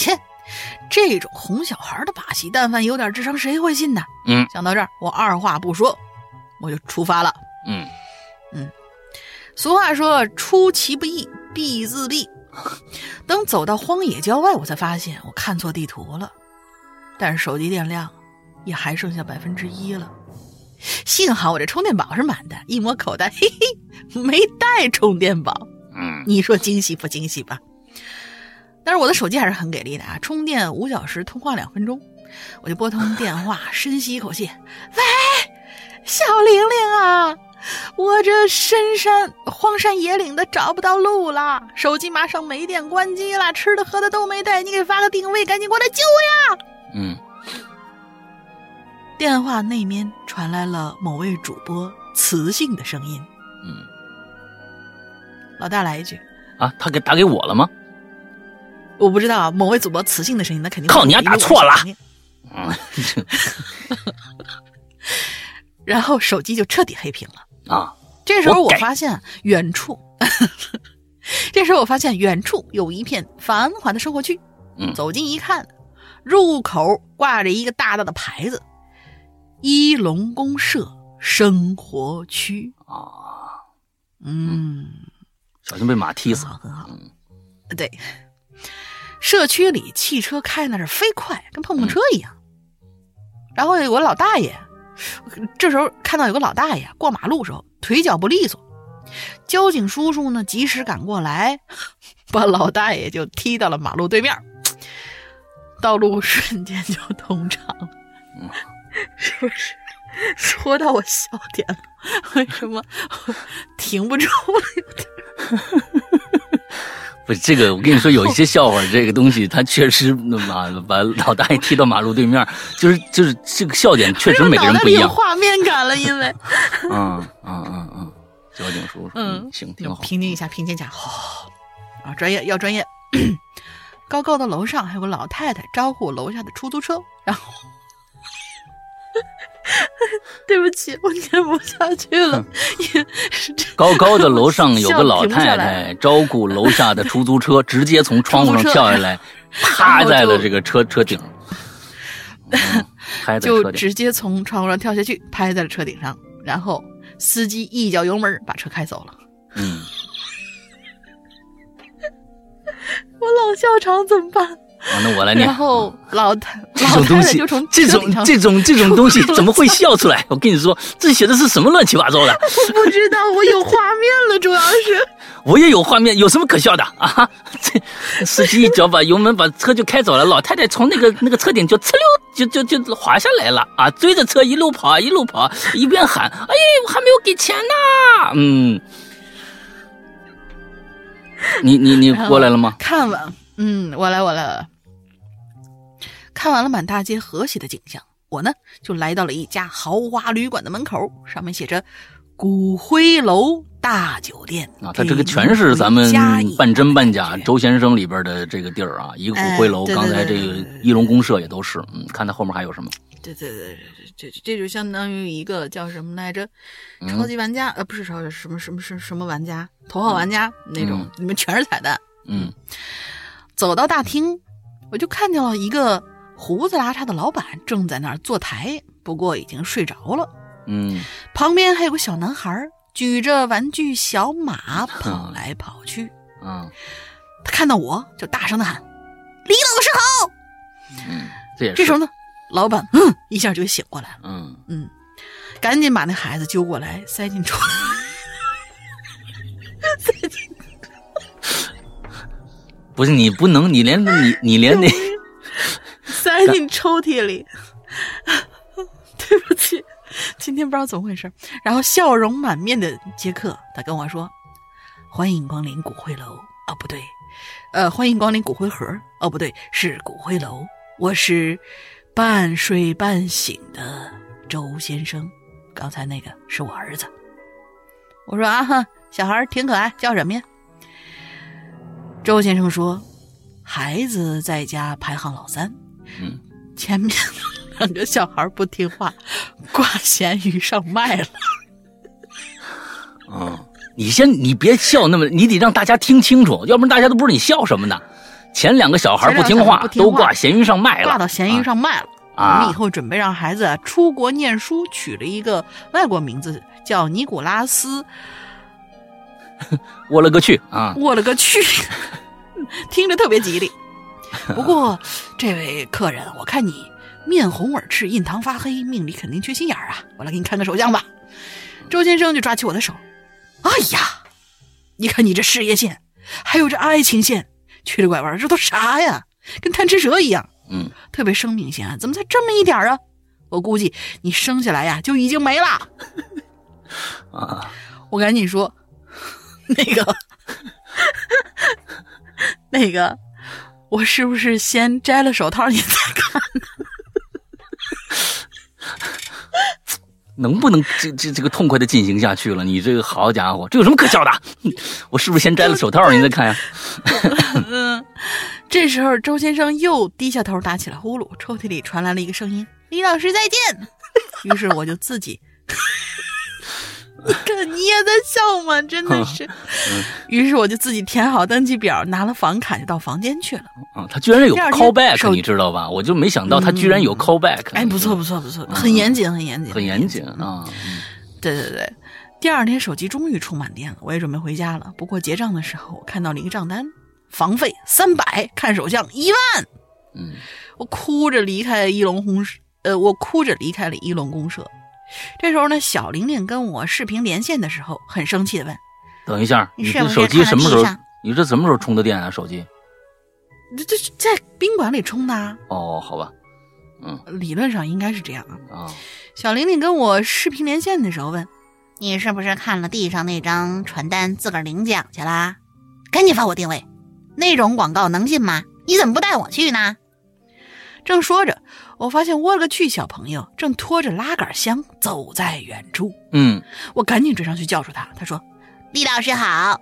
切，这种哄小孩的把戏，但凡有点智商，谁会信呢？嗯想到这儿，我二话不说，我就出发了。嗯，俗话说“出其不意，必自毙”。等走到荒野郊外，我才发现我看错地图了。但是手机电量也还剩下百分之一了。幸好我这充电宝是满的，一摸口袋，嘿嘿，没带充电宝。嗯，你说惊喜不惊喜吧？但是我的手机还是很给力的啊，充电五小时，通话两分钟。我就拨通电话，深吸一口气，喂，小玲玲啊，我这深山荒山野岭的找不到路了，手机马上没电关机了，吃的喝的都没带，你给发个定位，赶紧过来救我呀！嗯，电话那面传来了某位主播磁性的声音，嗯，老大来一句。啊，他给打给我了吗？我不知道啊，某位主播磁性的声音，那肯定靠你要打错了。然后手机就彻底黑屏了。啊，这时候我发现远处，这时候我发现远处有一片繁华的生活区。嗯。走近一看，入口挂着一个大大的牌子：“一龙公社生活区。啊，”嗯，小心被马踢死。很。好，很好。嗯。对，社区里汽车开那是飞快，跟碰碰车一样。然后有个老大爷，这时候看到有个老大爷过马路时候腿脚不利索，交警叔叔呢及时赶过来，把老大爷就踢到了马路对面，道路瞬间就通畅了。是不是？说到我笑点了，为什么 停不住了？不这个，我跟你说，有一些笑话，这个东西它确实把，把老大爷踢到马路对面，就是就是这个笑点确实每个人不一样。画面感了，因为嗯嗯嗯嗯，交警叔叔，嗯行，挺好。平静一下，平静一下，好啊，专业要专业。高高的楼上还有个老太太招呼楼下的出租车，然后，对不起，我念不下去了，高高的楼上有个老太太招呼楼下的出租车，直接从窗户上跳下来，趴在了这个车车顶，就。直接从窗户上跳下去，拍在了车顶上，然后司机一脚油门把车开走了。嗯，我老笑场怎么办？啊，那我来念。然后老太这老种东西太太就从，这种这种这种东西 怎么会笑出来？我跟你说，这写的是什么乱七八糟的？我不知道，我有画面了，主要是。我也有画面，有什么可笑的 啊？这 司机一脚把油门把车就开走了，老太太从那个那个车顶就哧溜就就就滑下来了啊！追着车一路跑一路跑，一边喊：“哎，我还没有给钱呢！”嗯，你你你过来了吗？看完，嗯，我来，我来，我来。看完了满大街和谐的景象，我呢就来到了一家豪华旅馆的门口，上面写着“骨灰楼大酒店”啊，它这个全是咱们半真半假周先生里边的这个地儿啊，一个骨灰楼。哎对对刚才这个一龙公社也都是，嗯，看它后面还有什么？对对对，这这这就相当于一个叫什么来着？嗯超级玩家、呃，不是超什么什么什么什么玩家，头号玩家、那种，里面全是彩蛋。嗯走到大厅，我就看见了一个胡子拉碴的老板正在那儿坐台，不过已经睡着了。嗯旁边还有个小男孩举着玩具小马跑来跑去。嗯他看到我就大声的喊：“李老师好嗯，这也！”是这时候呢，老板嗯一下就醒过来了，嗯，嗯，赶紧把那孩子揪过来塞进抽，不是你不能，你连你你连那 塞进抽屉里。对不起，今天不知道怎么回事。然后笑容满面的接客，他跟我说：“欢迎光临骨灰楼。”哦，不对，呃，欢迎光临骨灰盒。哦，不对，是骨灰楼。我是半睡半醒的周先生，刚才那个是我儿子。我说啊哈，小孩挺可爱，叫什么呀？周先生说，孩子在家排行老三，嗯，前面两个小孩不听话，挂咸鱼上卖了。嗯，你先你别笑那么，你得让大家听清楚，要不然大家都不知道你笑什么呢。前两个小孩不听话，都挂咸鱼上卖了，挂到咸鱼上卖了。啊我们以后准备让孩子啊出国念书，取了一个外国名字，叫尼古拉斯。我勒个去啊！我勒个去，听着特别吉利。不过，这位客人，我看你面红耳赤，印堂发黑，命里肯定缺心眼儿啊！我来给你看个手相吧。周先生就抓起我的手，哎呀，你看你这事业线，还有这爱情线，曲里拐弯，这都啥呀？跟贪吃蛇一样，嗯，特别生命线啊！怎么才这么一点儿啊？我估计你生下来呀就已经没了。啊，我赶紧说，那个，那个，我是不是先摘了手套你再看？能不能这这这个痛快的进行下去了？你这个好家伙，这有什么可笑的？我是不是先摘了手套，你再看呀？嗯，这时候周先生又低下头打起了呼噜，抽屉里传来了一个声音：“李老师再见。”于是我就自己，你看你也在笑吗？真的是。于是我就自己填好登记表，拿了房卡就到房间去了。啊，他居然有第二天 callback，你知道吧？我就没想到他居然有 callback。哎，不错不错不错，很严谨很严谨，很严谨啊。对对对，第二天手机终于充满电了，我也准备回家了。不过结账的时候，我看到了一个账单，房费三百，看手相一万。嗯，我哭着离开一龙公社，呃，我哭着离开了一龙公社。这时候呢，小玲玲跟我视频连线的时候，很生气的问等一下，你这手机什么时候？你这什么时候充的电啊？手机？：“这这是在宾馆里充的啊？哦，好吧，嗯理论上应该是这样啊。”啊，小玲玲跟我视频连线的时候问：“你是不是看了地上那张传单，自个儿领奖去啦？赶紧发我定位，那种广告能信吗？你怎么不带我去呢？”正说着，我发现我了个去，小朋友正拖着拉杆箱走在远处。嗯，我赶紧追上去叫住他，他说：“李老师好，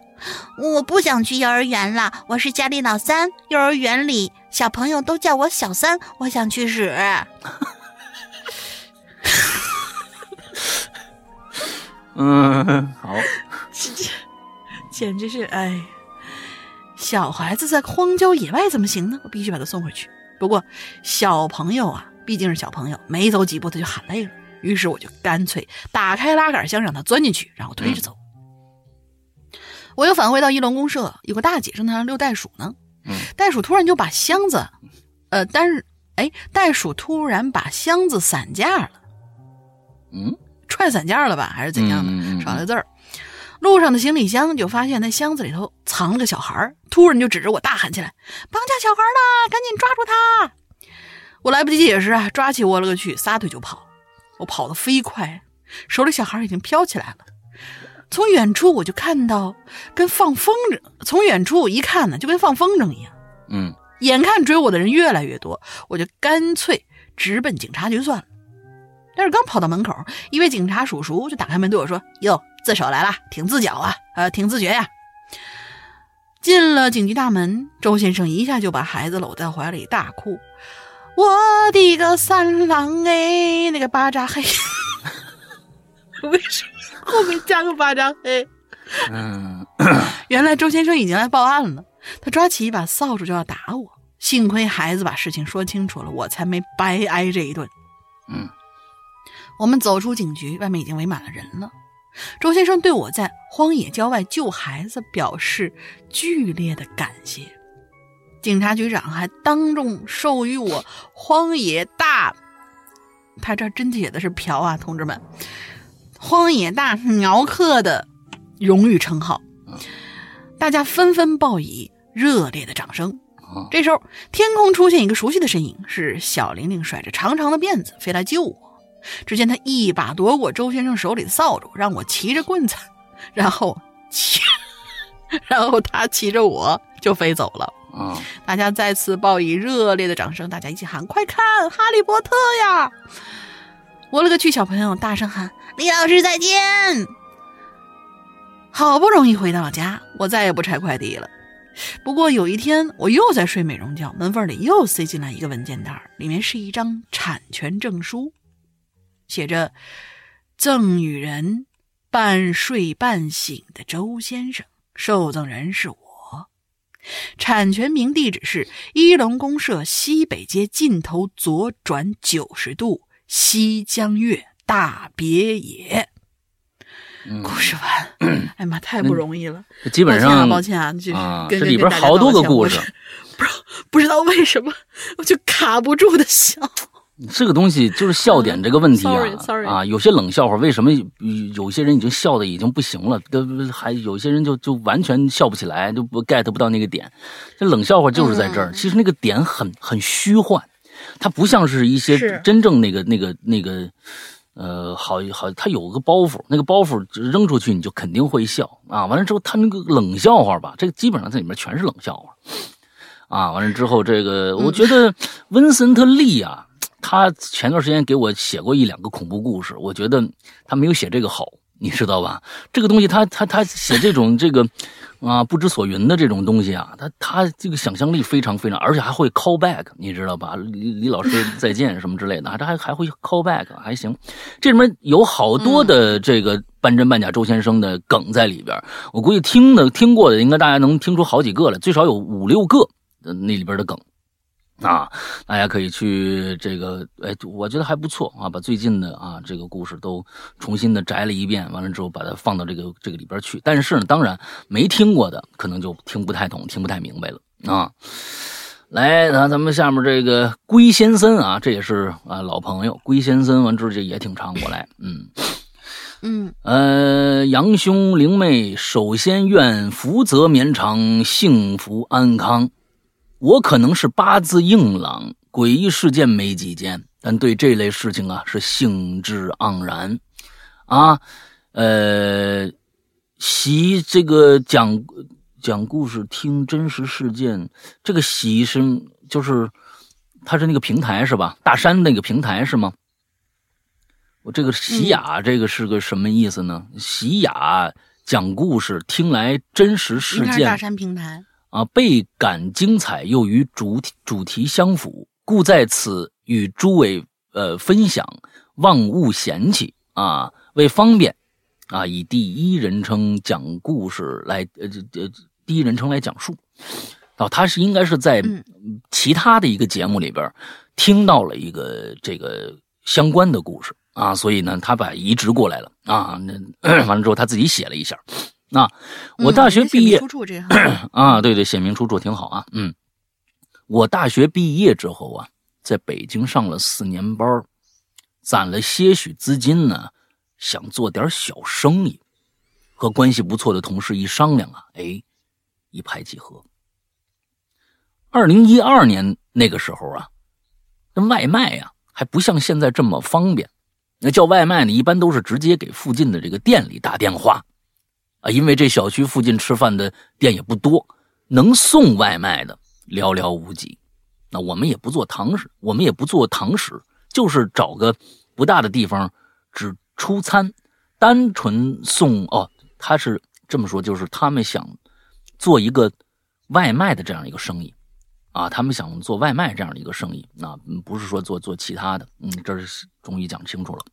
我不想去幼儿园了，我是家里老三，幼儿园里小朋友都叫我小三，我想去屎。”嗯，好，简直是哎！小孩子在荒郊野外怎么行呢？我必须把他送回去。不过小朋友啊，毕竟是小朋友，没走几步他就喊累了，于是我就干脆打开拉杆箱让他钻进去，然后推着走。我又返回到一龙公社，有个大姐正在那遛袋鼠呢。嗯袋鼠突然就把箱子，呃，但是哎，袋鼠突然把箱子散架了，嗯踹散架了吧，还是怎样的？少了字儿。路上的行李箱就发现那箱子里头藏了个小孩儿，突然就指着我大喊起来：“绑架小孩了！赶紧抓住他！”我来不及解释啊，抓起我了个去，撒腿就跑。我跑得飞快，手里小孩已经飘起来了。从远处我就看到跟放风筝，从远处一看呢，就跟放风筝一样。嗯眼看追我的人越来越多，我就干脆直奔警察局算了。但是刚跑到门口，一位警察叔叔就打开门对我说：“哟，自首来了，挺自觉啊，呃，挺自觉呀。”进了警局大门，周先生一下就把孩子搂在怀里大哭：“我的个三郎哎，那个巴扎嘿，为什么后面加个巴扎嘿？”嗯，原来周先生已经来报案了，他抓起一把扫帚就要打我。幸亏孩子把事情说清楚了，我才没白挨这一顿。嗯，我们走出警局，外面已经围满了人了。周先生对我在荒野郊外救孩子表示剧烈的感谢，警察局长还当众授予我“荒野大”，他这真写的是“嫖”啊，同志们，“荒野大苗客”的荣誉称号。大家纷纷报以热烈的掌声。这时候，天空出现一个熟悉的身影，是小玲玲甩着长长的辫子飞来救我。只见他一把夺过周先生手里的扫帚，让我骑着棍子，然后骑，然后他骑着我就飞走了。啊，大家再次报以热烈的掌声，大家一起喊：“快看，哈利波特呀！”我勒个去，小朋友大声喊：“李老师再见！”好不容易回到家，我再也不拆快递了。不过有一天，我又在睡美容觉，门缝里又塞进来一个文件袋，里面是一张产权证书，写着“赠与人半睡半醒的周先生，受赠人是我，产权名地址是一龙公社西北街尽头左转九十度西江月大别野。”故事完，哎妈，太不容易了。基本上，抱歉啊，抱歉啊啊，跟这里边好多个故事，不知道不知道为什么，我就卡不住的笑。这个东西就是笑点这个问题啊 Sorry, sorry 啊，有些冷笑话为什么有些人已经笑的已经不行了，都还有些人就就完全笑不起来，就不 get 不到那个点。这冷笑话就是在这儿，嗯其实那个点很很虚幻，它不像是一些真正那个那个那个。呃，好好，它有个包袱，那个包袱扔出去你就肯定会笑啊。完了之后，他那个冷笑话吧，这个基本上在里面全是冷笑话啊。完了之后，这个我觉得温森特利啊，他前段时间给我写过一两个恐怖故事，我觉得他没有写这个好，你知道吧？这个东西他他他写这种这个啊不知所云的这种东西啊，他他这个想象力非常非常，而且还会 call back，你知道吧？李李老师再见什么之类的，这还还会 call back，还行。这里面有好多的这个半真半假周先生的梗在里边，我估计听的听过的应该大家能听出好几个来，最少有五六个那里边的梗。啊，大家可以去这个，哎，我觉得还不错啊，把最近的啊这个故事都重新的摘了一遍，完了之后把它放到这个这个里边去。但是呢，当然没听过的可能就听不太懂，听不太明白了啊。来，那咱们下面这个龟先生啊，这也是啊老朋友，龟先生完之后这也挺长我来，嗯。嗯，呃，杨兄灵妹，首先愿福泽绵长，幸福安康。我可能是八字硬朗，诡异事件没几件，但对这类事情啊是兴致盎然。啊，呃，习这个讲讲故事，听真实事件，这个习是就是，它是那个平台是吧？大山那个平台是吗？我这个喜雅这个是个什么意思呢？喜雅讲故事，听来真实事件大山平台。啊，倍感精彩，又与主题主题相符，故在此与诸位呃分享，望勿嫌弃啊。为方便啊，以第一人称讲故事来呃这这第一人称来讲述。哦，他是应该是在嗯其他的一个节目里边听到了一个这个相关的故事啊，所以呢，他把移植过来了啊。那 完了之后，他自己写了一下。那、我大学嗯毕业 啊，对对，写明出处挺好啊。嗯，我大学毕业之后啊，在北京上了四年班攒了些许资金呢，想做点小生意。和关系不错的同事一商量啊，哎，一拍即合。二零一二年那个时候啊，那外卖呀、还不像现在这么方便。那叫外卖呢，一般都是直接给附近的这个店里打电话。啊，因为这小区附近吃饭的店也不多，能送外卖的寥寥无几。那我们也不做堂食，我们也不做堂食，就是找个不大的地方只出餐，单纯送哦，他是这么说，就是他们想做一个外卖的这样一个生意啊，他们想做外卖这样的一个生意，那、不是说做做其他的，嗯，这是终于讲清楚了。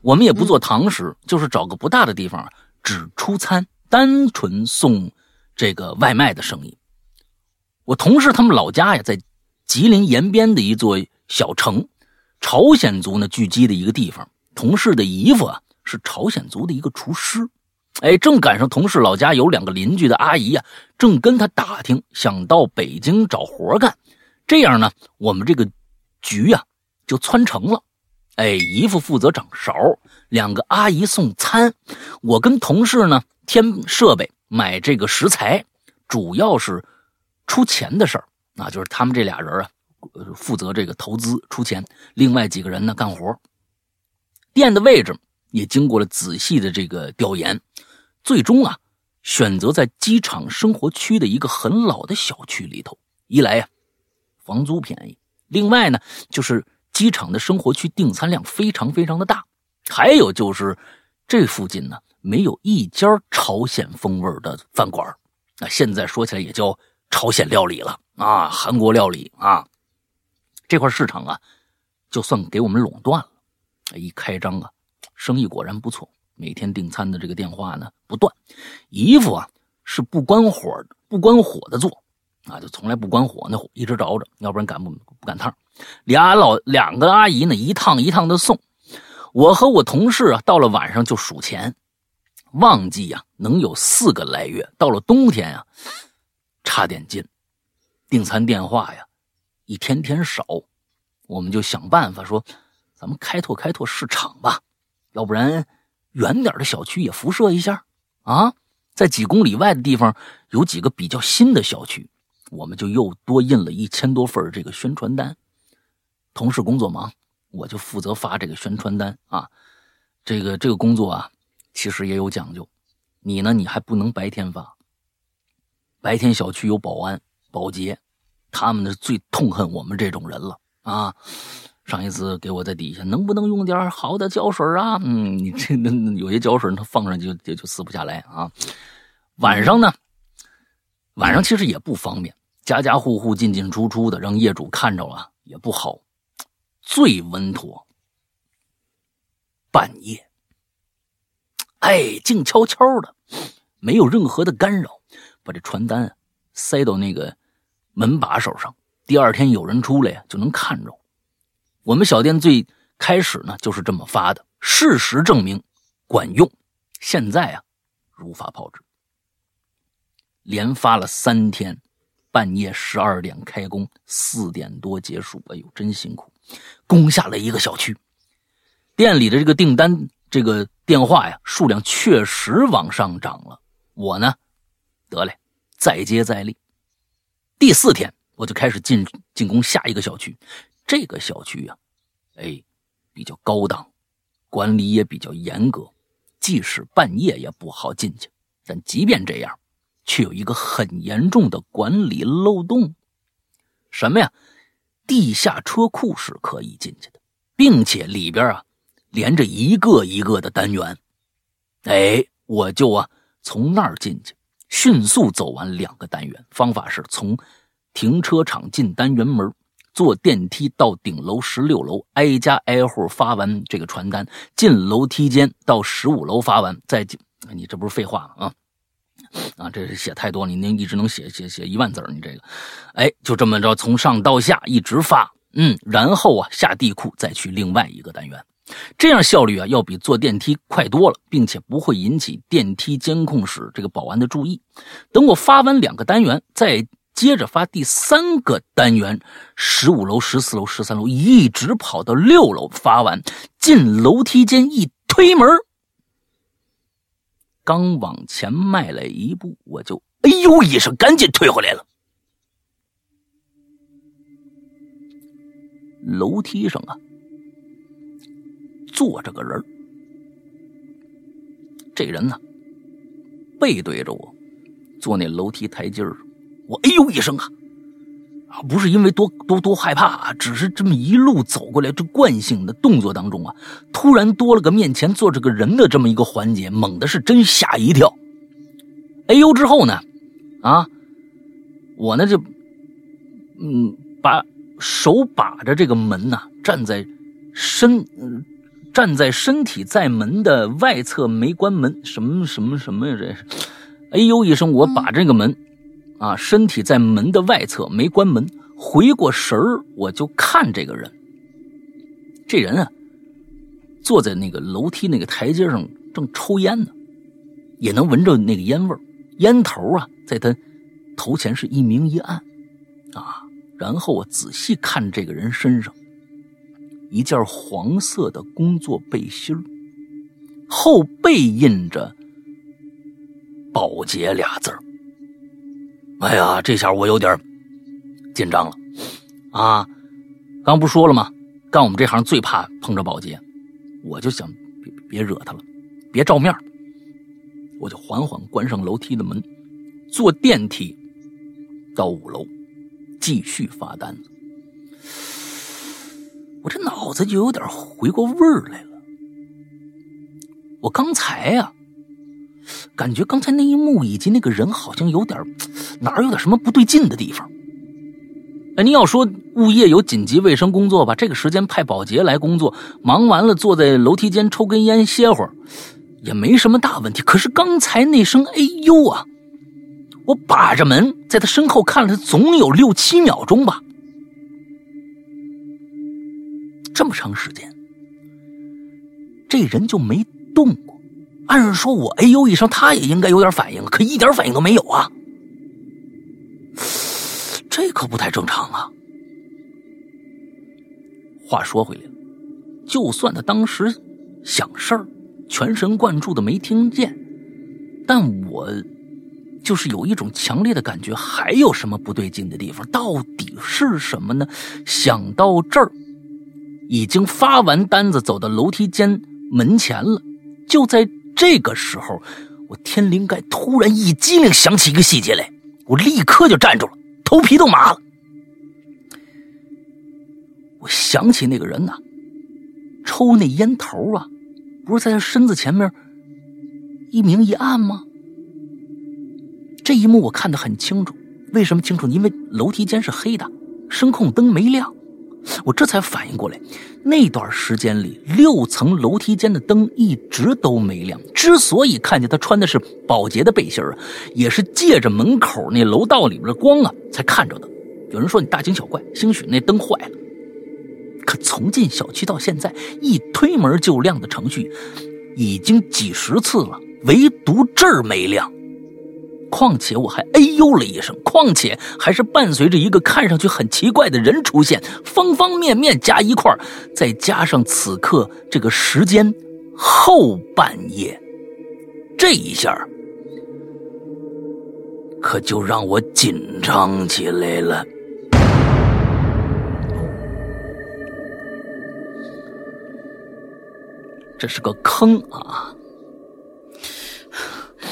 我们也不做堂食，就是找个不大的地方，只出餐，单纯送这个外卖的生意。我同事他们老家呀，在吉林延边的一座小城，朝鲜族呢聚集的一个地方。同事的姨夫啊是朝鲜族的一个厨师，哎，正赶上同事老家有两个邻居的阿姨呀，正跟他打听想到北京找活干，这样呢，我们这个局呀就窜成了。哎，姨夫负责掌勺，两个阿姨送餐，我跟同事呢添设备、买这个食材，主要是出钱的事儿。那就是他们这俩人啊，呃负责这个投资出钱，另外几个人呢干活。店的位置也经过了仔细的这个调研，最终啊选择在机场生活区的一个很老的小区里头。一来呀，房租便宜；另外呢，就是机场的生活区订餐量非常非常的大。还有就是这附近呢没有一家朝鲜风味的饭馆儿那现在说起来也叫朝鲜料理了啊，韩国料理啊，这块市场啊，就算给我们垄断了。一开张啊，生意果然不错，每天订餐的这个电话呢不断。姨夫啊是不关火不关火的做啊，就从来不关火，那火一直着着，要不然赶不不赶趟。俩老两个阿姨呢，一趟一趟的送。我和我同事啊，到了晚上就数钱，旺季呀能有四个来月，到了冬天呀差点劲。订餐电话呀一天天少，我们就想办法说，咱们开拓开拓市场吧，要不然远点的小区也辐射一下啊。在几公里外的地方有几个比较新的小区，我们就又多印了一千多份这个宣传单。同事工作忙。我就负责发这个宣传单啊，这个这个工作啊，其实也有讲究。你呢，你还不能白天发。白天小区有保安、保洁，他们呢最痛恨我们这种人了啊。上一次给我在底下，能不能用点好的胶水啊？嗯，你这那有些胶水它放上去就就撕不下来啊。晚上呢，晚上其实也不方便，家家户户进进出出的，让业主看着了也不好。最稳妥。半夜，哎，静悄悄的，没有任何的干扰，把这传单啊塞到那个门把手上。第二天有人出来呀，就能看着。我们小店最开始呢就是这么发的，事实证明管用。现在啊，如法炮制，连发了三天，半夜十二点开工，四点多结束。哎呦，真辛苦。攻下了一个小区，店里的这个订单，这个电话呀，数量确实往上涨了。我呢，得嘞，再接再厉。第四天，我就开始进进攻下一个小区。这个小区呀，哎，比较高档，管理也比较严格，即使半夜也不好进去。但即便这样，却有一个很严重的管理漏洞，什么呀？地下车库是可以进去的，并且里边啊连着一个一个的单元。哎，我就啊从那儿进去，迅速走完两个单元。方法是从停车场进单元门，坐电梯到顶楼十六楼，挨家挨户发完这个传单，进楼梯间到十五楼发完，再进。你这不是废话吗？啊！啊，这是写太多，你您一直能写写写一万字你这个，哎，就这么着，从上到下一直发，嗯，然后啊下地库再去另外一个单元，这样效率啊要比坐电梯快多了，并且不会引起电梯监控室这个保安的注意。等我发完两个单元，再接着发第三个单元，十五楼、十四楼、十三楼，一直跑到六楼，发完进楼梯间一推门。刚往前迈了一步，我就哎呦一声，赶紧退回来了。楼梯上啊，坐着个人这人呢，背对着我，坐那楼梯台阶上。我哎呦一声，啊，不是因为多多多害怕啊，只是这么一路走过来，这惯性的动作当中啊，突然多了个面前坐着个人的这么一个环节，猛的是真吓一跳。哎呦之后呢，啊，我呢就嗯把手把着这个门呐，站在身嗯站在身体在门的外侧没关门，什么什么什么呀？这是，哎呦一声，我把这个门。啊，身体在门的外侧没关门，回过神儿我就看这个人。这人啊，坐在那个楼梯那个台阶上正抽烟呢，也能闻着那个烟味儿烟头啊，在他头前是一明一暗，啊，然后我仔细看这个人身上，一件黄色的工作背心后背印着“保洁”俩字儿。哎呀，这下我有点紧张了，啊，刚不说了吗？干我们这行最怕碰着保洁，我就想别别惹他了，别照面我就缓缓关上楼梯的门，坐电梯到五楼，继续发单子。我这脑子就有点回过味儿来了，我刚才呀。感觉刚才那一幕以及那个人好像有点 哪儿有点什么不对劲的地方。哎，您要说物业有紧急卫生工作吧，这个时间派保洁来工作，忙完了坐在楼梯间抽根烟歇会儿，也没什么大问题。可是刚才那声“哎呦”啊，我把着门在他身后看了他总有六七秒钟吧，这么长时间，这人就没动过。按说，我哎呦一声，他也应该有点反应，可一点反应都没有啊！这可不太正常啊。话说回来，就算他当时想事儿，全神贯注的没听见，但我就是有一种强烈的感觉，还有什么不对劲的地方？到底是什么呢？想到这儿，已经发完单子，走到楼梯间门前了，就在。这个时候，我天灵盖突然一激灵，想起一个细节来，我立刻就站住了，头皮都麻了。我想起那个人呐，抽那烟头啊，不是在他身子前面一明一暗吗？这一幕我看得很清楚，为什么清楚？因为楼梯间是黑的，声控灯没亮。我这才反应过来，那段时间里六层楼梯间的灯一直都没亮。之所以看见他穿的是保洁的背心啊，也是借着门口那楼道里边的光啊才看着的。有人说你大惊小怪，兴许那灯坏了。可从进小区到现在，一推门就亮的程序已经几十次了，唯独这儿没亮。况且我还哎呦了一声，况且还是伴随着一个看上去很奇怪的人出现，方方面面加一块再加上此刻这个时间后半夜，这一下可就让我紧张起来了。这是个坑啊！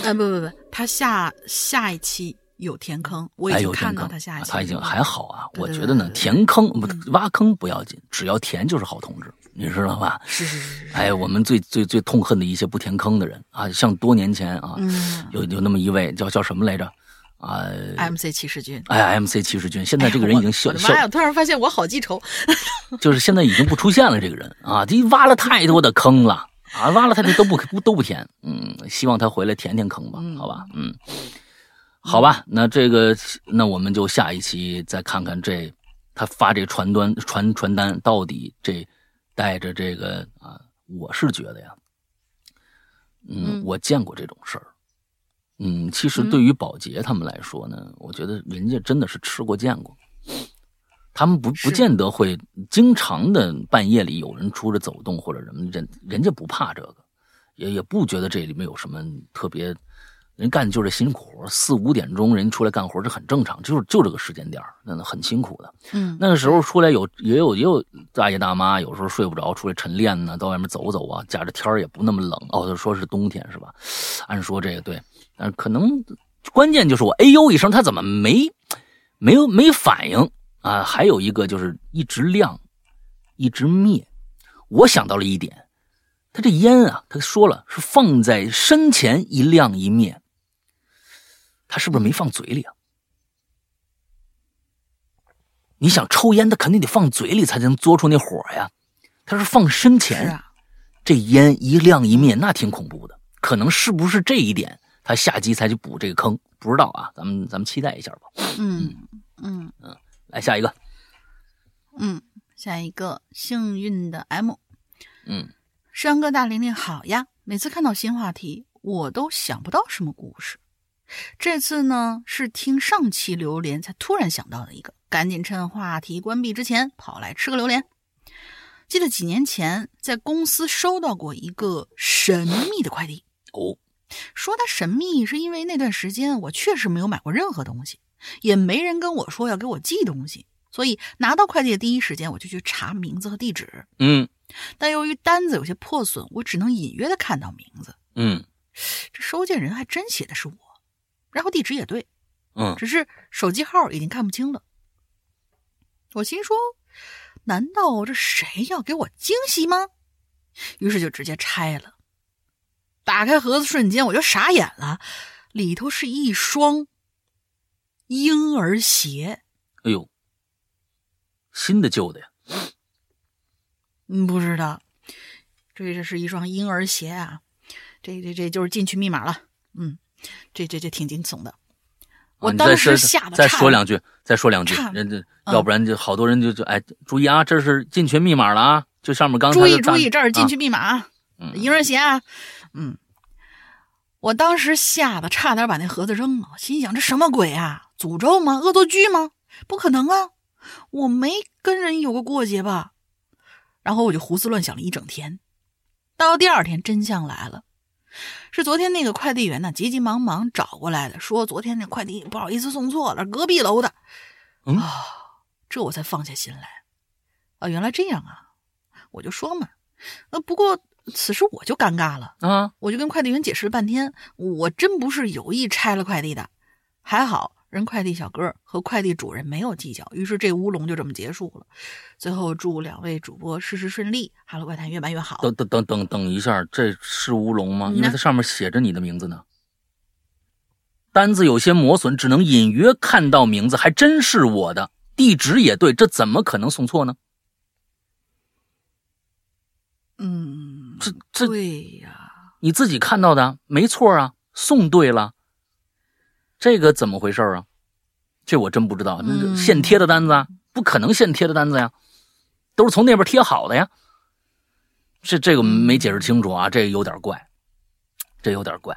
哎，不不不，他下下一期有填坑，我已经看到他下一期，他已经还好啊。我觉得呢，填坑不挖坑不要紧，只要填就是好同志，你知道吧？是是是是。哎，我们最最最痛恨的一些不填坑的人啊，像多年前啊，有有那么一位叫叫什么来着？啊，MC 骑士军。哎，MC 骑士军，现在这个人已经消。我的妈呀！突然发现我好记仇。就是现在已经不出现了，这个人啊，他挖了太多的坑了。啊，挖了他的都不不都不填，嗯，希望他回来填填坑吧，好吧，嗯，好吧，那这个那我们就下一期再看看这他发这传单传传单到底这带着这个啊，我是觉得呀，嗯，我见过这种事儿，嗯，其实对于保洁他们来说呢，我觉得人家真的是吃过见过。他们不不见得会经常的半夜里有人出来走动或者什么，人人家不怕这个，也也不觉得这里面有什么特别，人干的就是辛苦活，四五点钟人出来干活是很正常，就是就这个时间点那很辛苦的。嗯，那个时候出来有也有也有大爷大妈，有时候睡不着出来晨练呢，到外面走走啊，加着天也不那么冷。哦，就说是冬天是吧？按说这个对，但是可能关键就是我哎呦一声，他怎么没没有没反应？啊，还有一个就是一直亮，一直灭。我想到了一点，他这烟啊，他说了是放在身前一亮一灭，他是不是没放嘴里啊？你想抽烟，他肯定得放嘴里才能嘬出那火呀。他是放身前，啊，这烟一亮一灭，那挺恐怖的。可能是不是这一点，他下集才去补这个坑？不知道啊，咱们咱们期待一下吧。嗯嗯嗯来下一个，嗯，下一个幸运的 M，嗯，山哥大玲玲好呀！每次看到新话题，我都想不到什么故事。这次呢，是听上期榴莲才突然想到的一个，赶紧趁话题关闭之前跑来吃个榴莲。记得几年前在公司收到过一个神秘的快递，哦，说它神秘，是因为那段时间我确实没有买过任何东西，也没人跟我说要给我寄东西，所以拿到快递的第一时间我就去查名字和地址。嗯但由于单子有些破损，我只能隐约的看到名字。嗯这收件人还真写的是我，然后地址也对，嗯，只是手机号已经看不清了。我心说，难道这谁要给我惊喜吗？于是就直接拆了。打开盒子瞬间，我就傻眼了，里头是一双婴儿鞋。哎呦，新的旧的呀？嗯，不知道，这这是一双婴儿鞋啊，这这这就是进去密码了。嗯，这这这挺惊悚的。我当时吓得再差说两句，再说两句差，人这嗯要不然就好多人就就哎，注意啊，这是进群密码了啊，就上面刚才注意注意，这是进啊去密码，啊嗯婴儿鞋啊，嗯，我当时吓得差点把那盒子扔了，心想这什么鬼啊？诅咒吗？恶作剧吗？不可能啊！我没跟人有过过节吧？然后我就胡思乱想了一整天，到第二天真相来了，是昨天那个快递员呢急急忙忙找过来的，说昨天那快递不好意思送错了，隔壁楼的。嗯啊，这我才放下心来。啊，原来这样啊！我就说嘛，呃，不过此时我就尴尬了，啊，我就跟快递员解释了半天，我真不是有意拆了快递的，还好人快递小哥和快递主人没有计较，于是这乌龙就这么结束了。最后祝两位主播事事顺利，哈喽怪谈越办越好。等等等等等一下，这是乌龙吗？因为它上面写着你的名字呢。单子有些磨损，只能隐约看到名字，还真是我的，地址也对，这怎么可能送错呢？嗯，这这对呀，你自己看到的，没错啊，送对了。这个怎么回事啊？这我真不知道，那现贴的单子啊，不可能现贴的单子呀，都是从那边贴好的呀。这这个没解释清楚啊，这有点怪，这有点怪。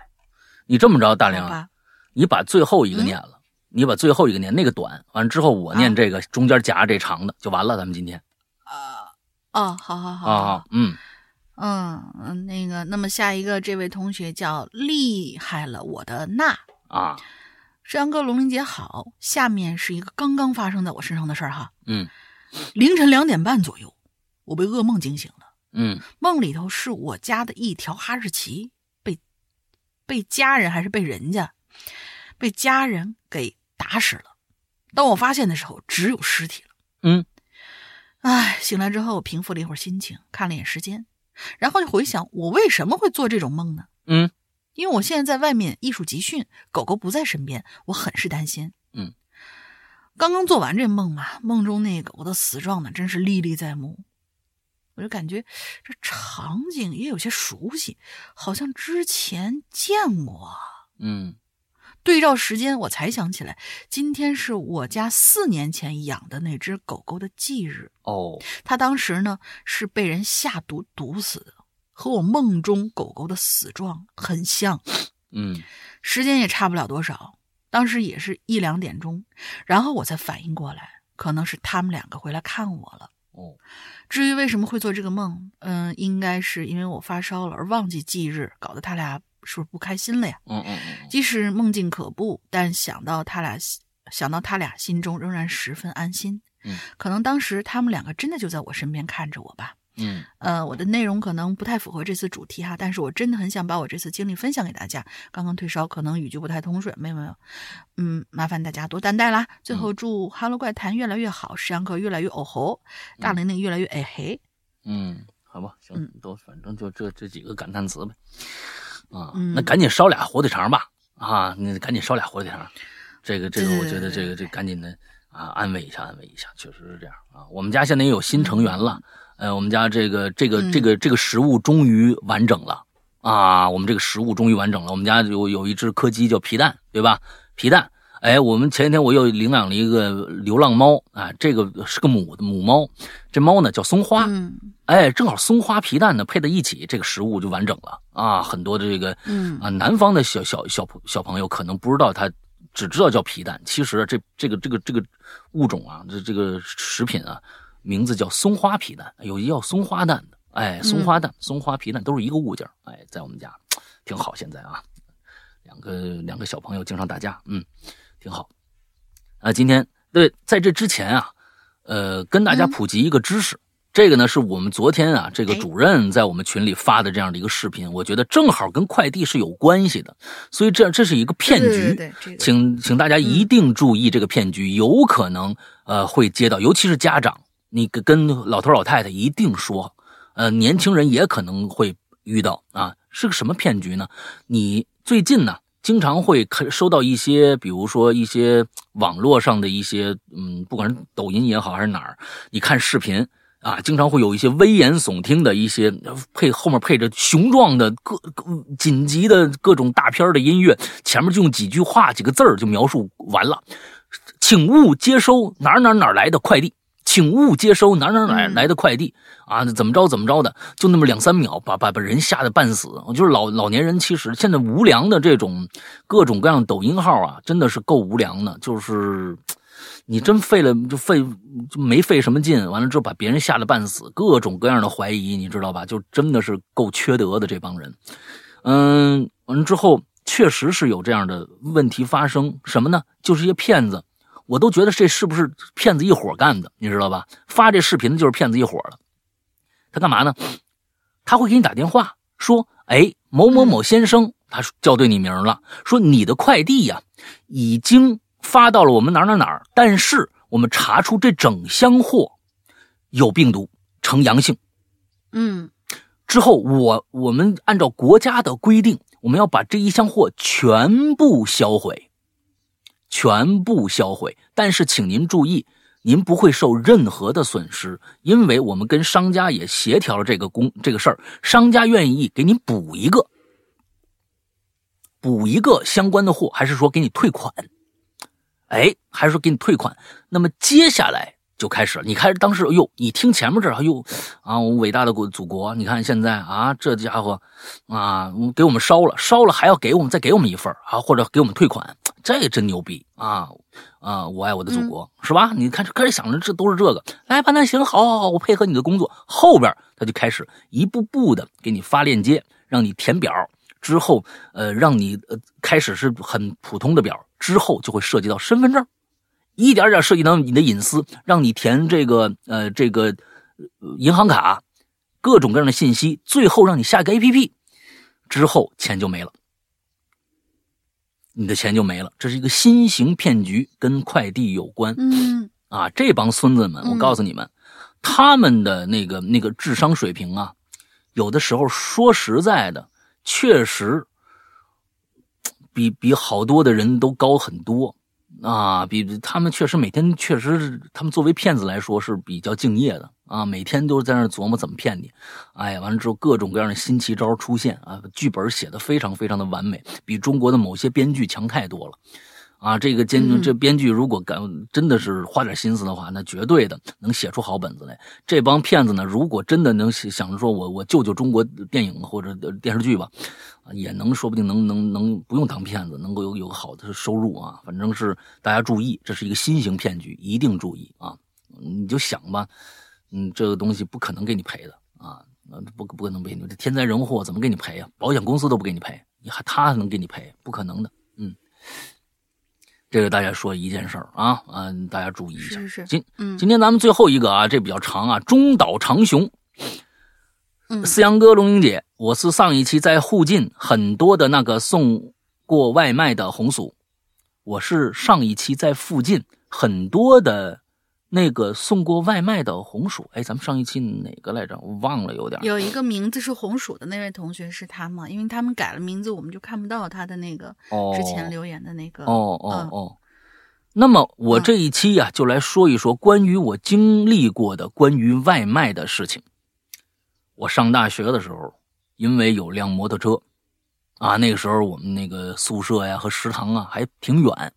你这么着，大玲，你把最后一个嗯念了，你把最后一个念那个短，完了之后我念啊。这个，中间夹着这长的就完了。咱们今天。啊哦，好好好，啊，嗯嗯。嗯，那个，那么下一个这位同学叫厉害了我的娜，啊，山羊哥龙玲姐好，下面是一个刚刚发生在我身上的事儿哈。嗯凌晨两点半左右，我被噩梦惊醒了，嗯梦里头是我家的一条哈士奇被被家人还是被人家被家人给打死了。当我发现的时候，只有尸体了。嗯唉，醒来之后平复了一会儿心情，看了一眼时间，然后就回想我为什么会做这种梦呢？嗯因为我现在在外面艺术集训，狗狗不在身边，我很是担心。嗯，刚刚做完这梦嘛，梦中那狗的死状呢，真是历历在目。我就感觉这场景也有些熟悉，好像之前见过啊。嗯对照时间，我才想起来，今天是我家四年前养的那只狗狗的忌日。哦，它当时呢是被人下毒毒死的，和我梦中狗狗的死状很像。嗯时间也差不了多少，当时也是一两点钟，然后我才反应过来，可能是他们两个回来看我了。哦，至于为什么会做这个梦，嗯，应该是因为我发烧了而忘记忌日，搞得他俩是不是不开心了呀？嗯嗯嗯即使梦境可怖，但想到他俩，想到他俩心中仍然十分安心。嗯，可能当时他们两个真的就在我身边看着我吧。嗯呃，我的内容可能不太符合这次主题哈，但是我真的很想把我这次经历分享给大家。刚刚退烧，可能语句不太通顺，没有没有，嗯，麻烦大家多担待啦。最后祝《哈喽怪谈》越来越好，石阳哥越来越哦吼，大玲玲越来越哎嘿。嗯，好吧，行嗯，都反正就这这几个感叹词呗。啊，嗯那赶紧烧俩火腿肠吧！啊，你赶紧烧俩火腿肠。这个这个，我觉得这个这赶紧的啊，安慰一下，安慰一下，确实是这样啊。我们家现在也有新成员了，呃，我们家这个这个嗯这个这个食物终于完整了啊，我们这个食物终于完整了。我们家有有一只柯基叫皮蛋，对吧？皮蛋，哎，我们前几天我又领养了一个流浪猫啊，这个是个母母猫，这猫呢叫松花，嗯哎，正好松花皮蛋呢配在一起，这个食物就完整了啊！很多的这个嗯啊，南方的小小小朋小朋友可能不知道它，只知道叫皮蛋。其实这这个这个这个物种啊，这这个食品啊，名字叫松花皮蛋，有一叫松花蛋的，哎，松花蛋、松花皮蛋都是一个物件儿哎，在我们家挺好。现在啊，两个两个小朋友经常打架，嗯，挺好。啊，今天对，在这之前啊，呃，跟大家嗯普及一个知识。这个呢，是我们昨天啊，这个哎主任在我们群里发的这样的一个视频，我觉得正好跟快递是有关系的，所以这这是一个骗局，对对对对请请大家一定注意这个骗局，有可能呃会接到，尤其是家长，你跟跟老头老太太一定说，呃，年轻人也可能会遇到啊，是个什么骗局呢？你最近呢？经常会收到一些，比如说一些网络上的一些，嗯，不管是抖音也好还是哪儿，你看视频啊，经常会有一些危言耸听的一些配后面配着雄壮的各紧急的各种大片的音乐，前面就用几句话几个字儿就描述完了，请勿接收哪哪哪来的快递。请勿接收哪哪哪来的快递、啊！怎么着怎么着的，就那么两三秒，把把把人吓得半死。我就是老老年人，其实现在无良的这种各种各样的抖音号啊，真的是够无良的。就是你真费了就费就没费什么劲，完了之后把别人吓得半死，各种各样的怀疑，你知道吧？就真的是够缺德的这帮人。嗯，完了之后确实是有这样的问题发生，什么呢？就是一些骗子。我都觉得这是不是骗子一伙干的，你知道吧？发这视频的就是骗子一伙的。他干嘛呢？他会给你打电话说：“哎，某某某先生，他叫对你名了，说你的快递呀、已经发到了我们哪儿哪儿哪儿，但是我们查出这整箱货有病毒，呈阳性。嗯之后我我们按照国家的规定，我们要把这一箱货全部销毁。”全部销毁。但是，请您注意，您不会受任何的损失，因为我们跟商家也协调了这个工这个事儿，商家愿意给您补一个，补一个相关的货，还是说给你退款？哎，还是说给你退款？那么接下来就开始了。你开始当时，哎呦，你听前面这，哎呦，啊，我伟大的国祖国，你看现在啊，这家伙啊，给我们烧了，烧了还要给我们再给我们一份啊，或者给我们退款，这真牛逼啊！啊，我爱我的祖国，是吧？你看，开始想着这都是这个，来吧，那行，好好好，我配合你的工作。后边他就开始一步步的给你发链接，让你填表，之后呃，让你呃开始是很普通的表，之后就会涉及到身份证，一点点涉及到你的隐私，让你填这个呃这个呃银行卡，各种各样的信息，最后让你下个 A P P，之后钱就没了。你的钱就没了，这是一个新型骗局，跟快递有关。嗯啊，这帮孙子们，我嗯告诉你们，他们的那个那个智商水平啊，有的时候说实在的，确实比比好多的人都高很多啊，比他们确实每天确实是他们作为骗子来说是比较敬业的啊，每天都在那琢磨怎么骗你，哎呀，完了之后各种各样的新奇招出现啊，剧本写的非常非常的完美，比中国的某些编剧强太多了。啊，这个监嗯这编剧如果敢真的是花点心思的话，那绝对的能写出好本子来。这帮骗子呢，如果真的能想着说我我救救中国电影或者电视剧吧，啊，也能说不定能能能不用当骗子，能够有有个好的收入啊。反正是大家注意，这是一个新型骗局，一定注意啊！你就想吧，嗯，这个东西不可能给你赔的啊，不不可能赔你，这天灾人祸怎么给你赔啊？保险公司都不给你赔，你还他能给你赔？不可能的，嗯。这个大家说一件事儿啊，嗯、大家注意一下。是是是今嗯今天咱们最后一个啊，这比较长啊，中岛长雄嗯思阳哥、龙英姐，我是上一期在附近很多的那个送过外卖的红薯，我是上一期在附近很多的那个送过外卖的红薯。哎，咱们上一期哪个来着？我忘了，有点。有一个名字是红薯的那位同学是他吗？因为他们改了名字，我们就看不到他的那个哦之前留言的那个。哦哦嗯哦。那么我嗯这一期呀、就来说一说关于我经历过的关于外卖的事情。我上大学的时候，因为有辆摩托车，啊，那个时候我们那个宿舍呀和食堂啊还挺远，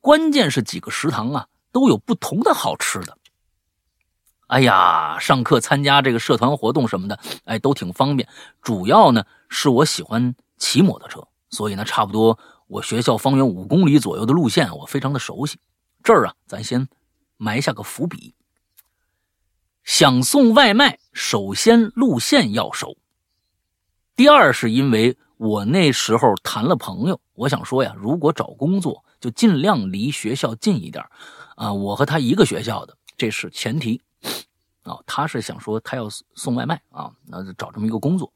关键是几个食堂啊都有不同的好吃的。哎呀，上课参加这个社团活动什么的，哎，都挺方便。主要呢是我喜欢骑摩托车，所以呢，差不多我学校方圆五公里左右的路线我非常的熟悉。这儿啊，咱先埋下个伏笔。想送外卖，首先路线要熟。第二是因为我那时候谈了朋友，我想说呀，如果找工作就尽量离学校近一点啊。我和他一个学校的，这是前提啊。他是想说他要送外卖啊，那就找这么一个工作。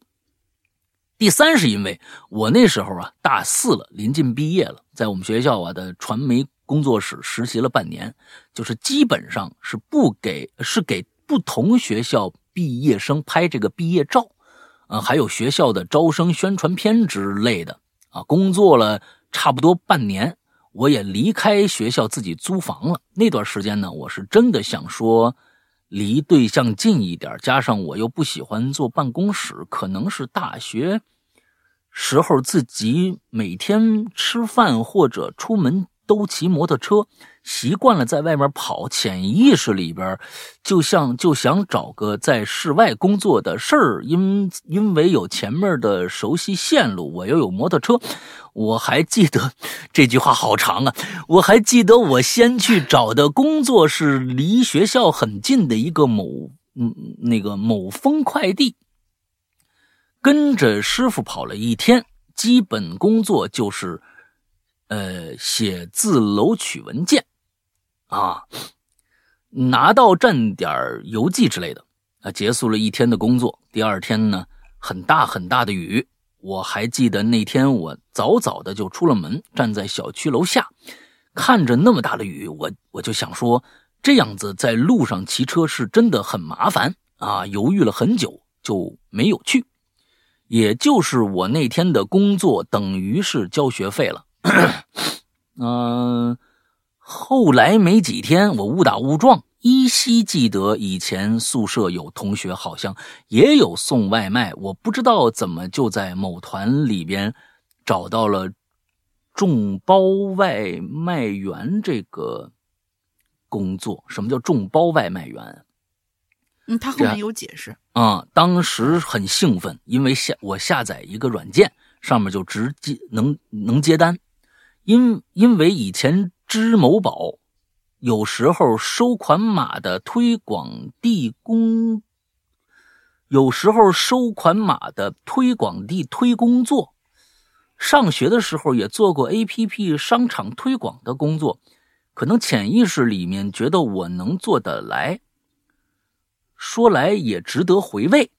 第三是因为我那时候啊大四了，临近毕业了，在我们学校啊的传媒工作室实习了半年，就是基本上是不给是给不同学校毕业生拍这个毕业照，啊，还有学校的招生宣传片之类的啊。工作了差不多半年，我也离开学校自己租房了。那段时间呢，我是真的想说。离对象近一点，加上我又不喜欢坐办公室，可能是大学时候自己每天吃饭或者出门都骑摩托车，习惯了在外面跑，潜意识里边就像就想找个在室外工作的事儿，因因为有前面的熟悉线路，我又有摩托车，我还记得这句话好长啊！我还记得我先去找的工作是离学校很近的一个某嗯那个某丰快递，跟着师傅跑了一天，基本工作就是呃写字楼取文件啊，拿到站点邮寄之类的啊，结束了一天的工作。第二天呢，很大很大的雨。我还记得那天，我早早的就出了门，站在小区楼下，看着那么大的雨，我我就想说，这样子在路上骑车是真的很麻烦啊！犹豫了很久，就没有去。也就是我那天的工作等于是交学费了。嗯、后来没几天，我误打误撞，依稀记得以前宿舍有同学好像也有送外卖，我不知道怎么就在某团里边找到了众包外卖员这个工作。什么叫众包外卖员？嗯，他后面有解释。啊、当时很兴奋，因为下我下载一个软件，上面就直接能能接单。因因为以前支某宝有时候收款码的推广地工，有时候收款码的推广地推工作，上学的时候也做过 APP 商场推广的工作，可能潜意识里面觉得我能做得来。说来也值得回味。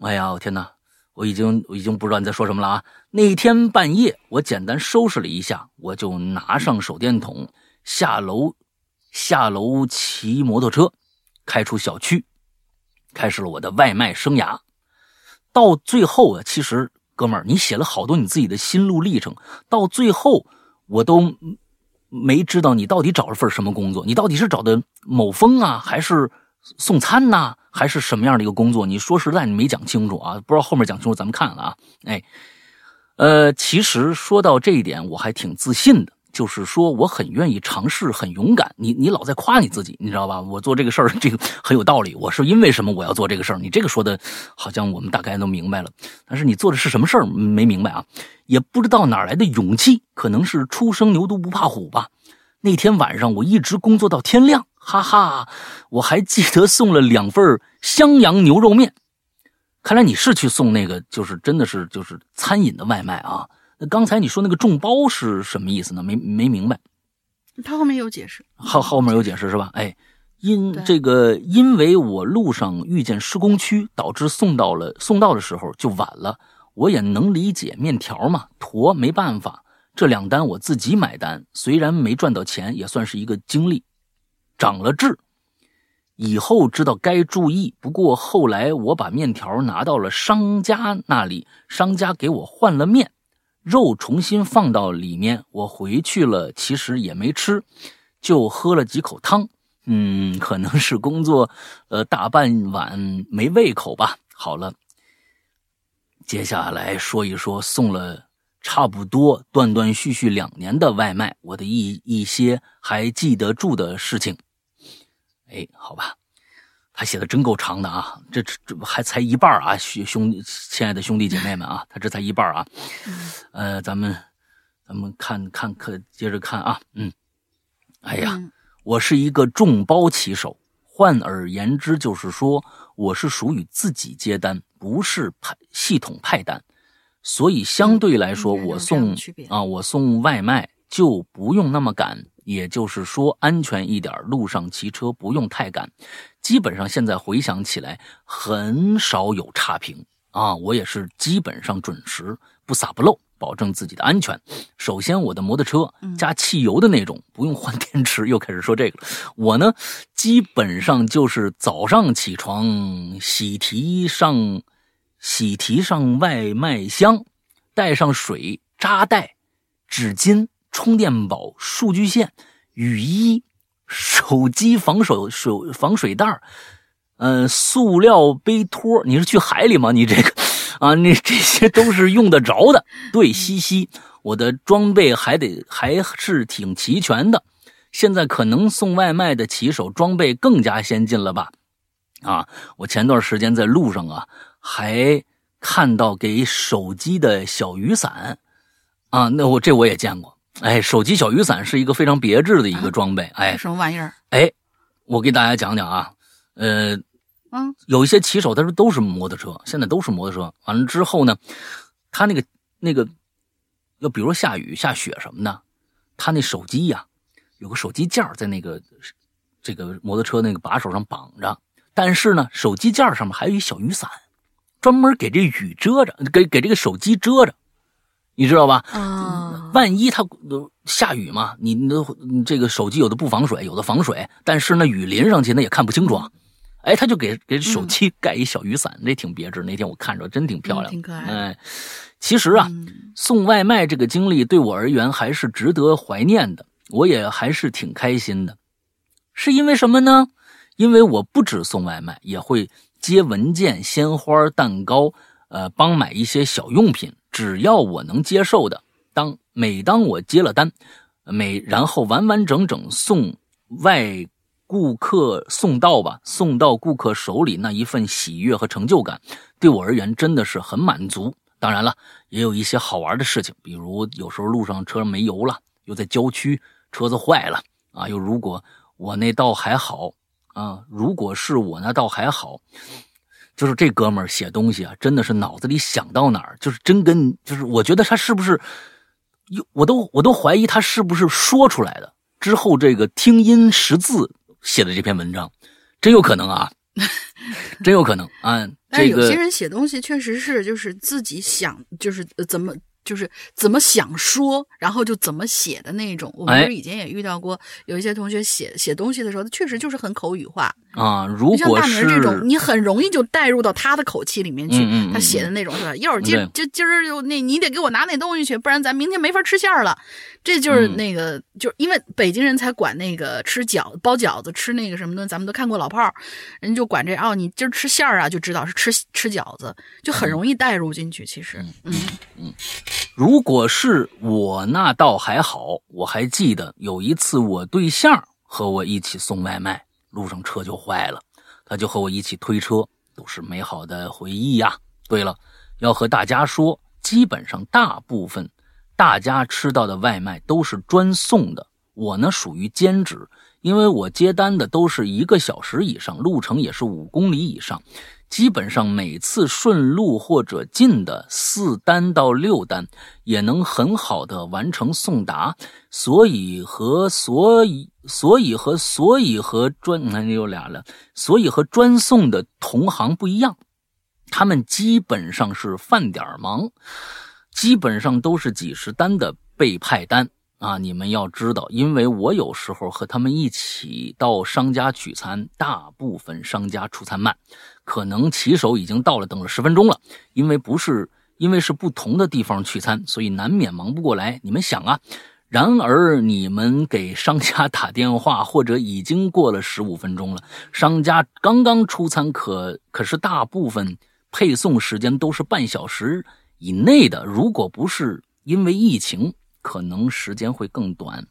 哎呀，我天哪！我已经我已经不知道你在说什么了啊！那天半夜，我简单收拾了一下，我就拿上手电筒下楼，下楼骑摩托车，开出小区，开始了我的外卖生涯。到最后啊，其实哥们儿，你写了好多你自己的心路历程，到最后我都没知道你到底找了份什么工作，你到底是找的某峰啊，还是送餐呐、还是什么样的一个工作？你说实在你没讲清楚啊，不知道后面讲清楚咱们看了啊。哎，呃，其实说到这一点，我还挺自信的，就是说我很愿意尝试，很勇敢。你你老在夸你自己，你知道吧？我做这个事儿，这个很有道理。我是因为什么我要做这个事儿？你这个说的，好像我们大概都明白了。但是你做的是什么事儿没明白啊？也不知道哪来的勇气，可能是初生牛犊不怕虎吧。那天晚上我一直工作到天亮，哈哈，我还记得送了两份襄阳牛肉面。看来你是去送那个，就是真的是就是餐饮的外卖啊。那刚才你说那个众包是什么意思呢？没没明白。他后面有解释。后后面有解释是吧？哎，因这个，因为我路上遇见施工区，导致送到了送到的时候就晚了。我也能理解，面条嘛，坨没办法。这两单我自己买单，虽然没赚到钱，也算是一个经历，长了痣。以后知道该注意。不过后来我把面条拿到了商家那里，商家给我换了面，肉重新放到里面。我回去了，其实也没吃，就喝了几口汤。嗯，可能是工作，呃，大半晚没胃口吧。好了，接下来说一说送了差不多断断续续两年的外卖，我的一一些还记得住的事情。哎，好吧，他写的真够长的啊，这这这还才一半啊，兄兄亲爱的兄弟姐妹们啊，他这才一半啊。呃，咱们咱们看看看，接着看啊，嗯，哎呀。嗯我是一个众包骑手，换而言之，就是说我是属于自己接单，不是派系统派单，所以相对来说，我送啊，我送外卖就不用那么赶，也就是说安全一点，路上骑车不用太赶。基本上现在回想起来，很少有差评啊，我也是基本上准时，不撒不漏。保证自己的安全。首先，我的摩托车加汽油的那种，不用换电池。又开始说这个了。我呢，基本上就是早上起床，喜提上喜提上外卖箱，带上水、扎带、纸巾、充电宝、数据线、雨衣、手机防手手防水袋儿，呃，塑料杯托。你是去海里吗？你这个。啊，你这些都是用得着的。对，西西，我的装备还得还是挺齐全的。现在可能送外卖的骑手装备更加先进了吧？啊，我前段时间在路上啊，还看到给手机的小雨伞啊，那我这我也见过。哎，手机小雨伞是一个非常别致的一个装备。哎，什么玩意儿？哎，我给大家讲讲啊，呃。嗯，有一些骑手，他说都是摩托车，现在都是摩托车。完了之后呢，他那个那个，要比如说下雨下雪什么的，他那手机呀、啊，有个手机架在那个这个摩托车那个把手上绑着，但是呢，手机架上面还有一小雨伞，专门给这雨遮着，给给这个手机遮着，你知道吧？啊，万一它下雨嘛，你那这个手机有的不防水，有的防水，但是呢，雨淋上去那也看不清楚啊。哎，他就给给手机盖一小雨伞，那挺别致。那天我看着真挺漂亮，嗯挺可爱。哎，其实啊，嗯、送外卖这个经历对我而言还是值得怀念的，我也还是挺开心的。是因为什么呢？因为我不止送外卖，也会接文件、鲜花、蛋糕，呃，帮买一些小用品，只要我能接受的。当每当我接了单，每然后完完整整送外。顾客送到吧，送到顾客手里那一份喜悦和成就感，对我而言真的是很满足。当然了，也有一些好玩的事情，比如有时候路上车没油了，又在郊区车子坏了啊，又如果我那倒还好啊，如果是我那倒还好，就是这哥们儿写东西啊，真的是脑子里想到哪儿，就是真跟就是我觉得他是不是，我都我都怀疑他是不是说出来的，之后这个听音识字。写的这篇文章，真有可能啊，真有可能啊。但是有些人写东西确实是就是自己想，就是怎么就是怎么想说，然后就怎么写的那种。我们哎不是以前也遇到过，有一些同学写写东西的时候，他确实就是很口语化。啊，如果像大明这种，你很容易就带入到他的口气里面去。嗯嗯嗯他写的那种是吧？一会儿今对就今儿就那你得给我拿那东西去，不然咱明天没法吃馅儿了。这就是嗯那个，就是因为北京人才管那个吃饺包饺子吃那个什么的，咱们都看过老炮儿，人就管这哦，你今儿吃馅儿啊，就知道是吃吃饺子，就很容易带入进去。其实，嗯嗯如果是我那倒还好，我还记得有一次我对象和我一起送外卖，路上车就坏了，他就和我一起推车，都是美好的回忆呀。对了，要和大家说，基本上大部分大家吃到的外卖都是专送的，我呢属于兼职，因为我接单的都是一个小时以上，路程也是五公里以上。基本上每次顺路或者近的四单到六单，也能很好的完成送达。所以和所以所以和所以和专那有俩了，所以和专送的同行不一样，他们基本上是饭点忙，基本上都是几十单的被派单。啊，你们要知道，因为我有时候和他们一起到商家取餐，大部分商家出餐慢，可能骑手已经到了，等了十分钟了。因为不是，因为是不同的地方取餐，所以难免忙不过来。你们想啊，然而你们给商家打电话，或者已经过了十五分钟了，商家刚刚出餐，可可是大部分配送时间都是半小时以内的。如果不是因为疫情，可能时间会更短，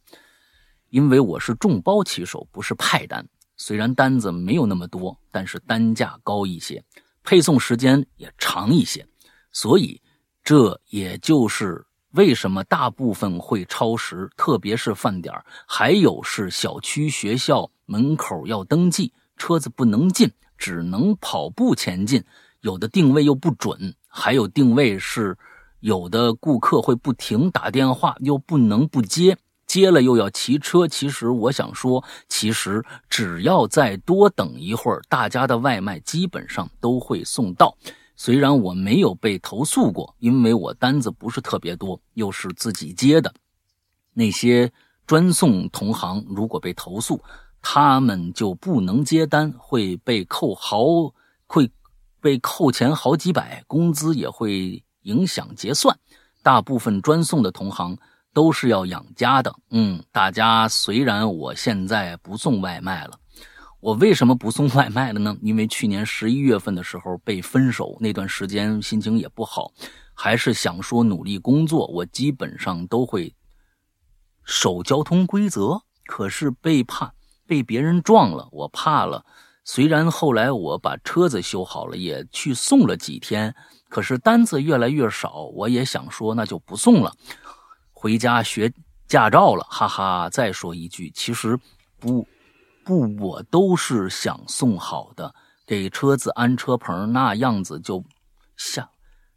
因为我是众包骑手，不是派单。虽然单子没有那么多，但是单价高一些，配送时间也长一些，所以这也就是为什么大部分会超时，特别是饭点还有是小区、学校门口要登记，车子不能进，只能跑步前进。有的定位又不准，还有定位是。有的顾客会不停打电话，又不能不接，接了又要骑车。其实我想说，其实只要再多等一会儿，大家的外卖基本上都会送到。虽然我没有被投诉过，因为我单子不是特别多，又是自己接的。那些专送同行如果被投诉，他们就不能接单，会被扣好，会被扣钱好几百，工资也会。影响结算，大部分专送的同行都是要养家的。嗯，大家虽然我现在不送外卖了，我为什么不送外卖了呢？因为去年十一月份的时候被分手，那段时间心情也不好，还是想说努力工作，我基本上都会守交通规则。可是被怕被别人撞了，我怕了。虽然后来我把车子修好了，也去送了几天。可是单子越来越少，我也想说那就不送了，回家学驾照了，哈哈。再说一句，其实不不，我都是想送好的，给车子安车棚，那样子就下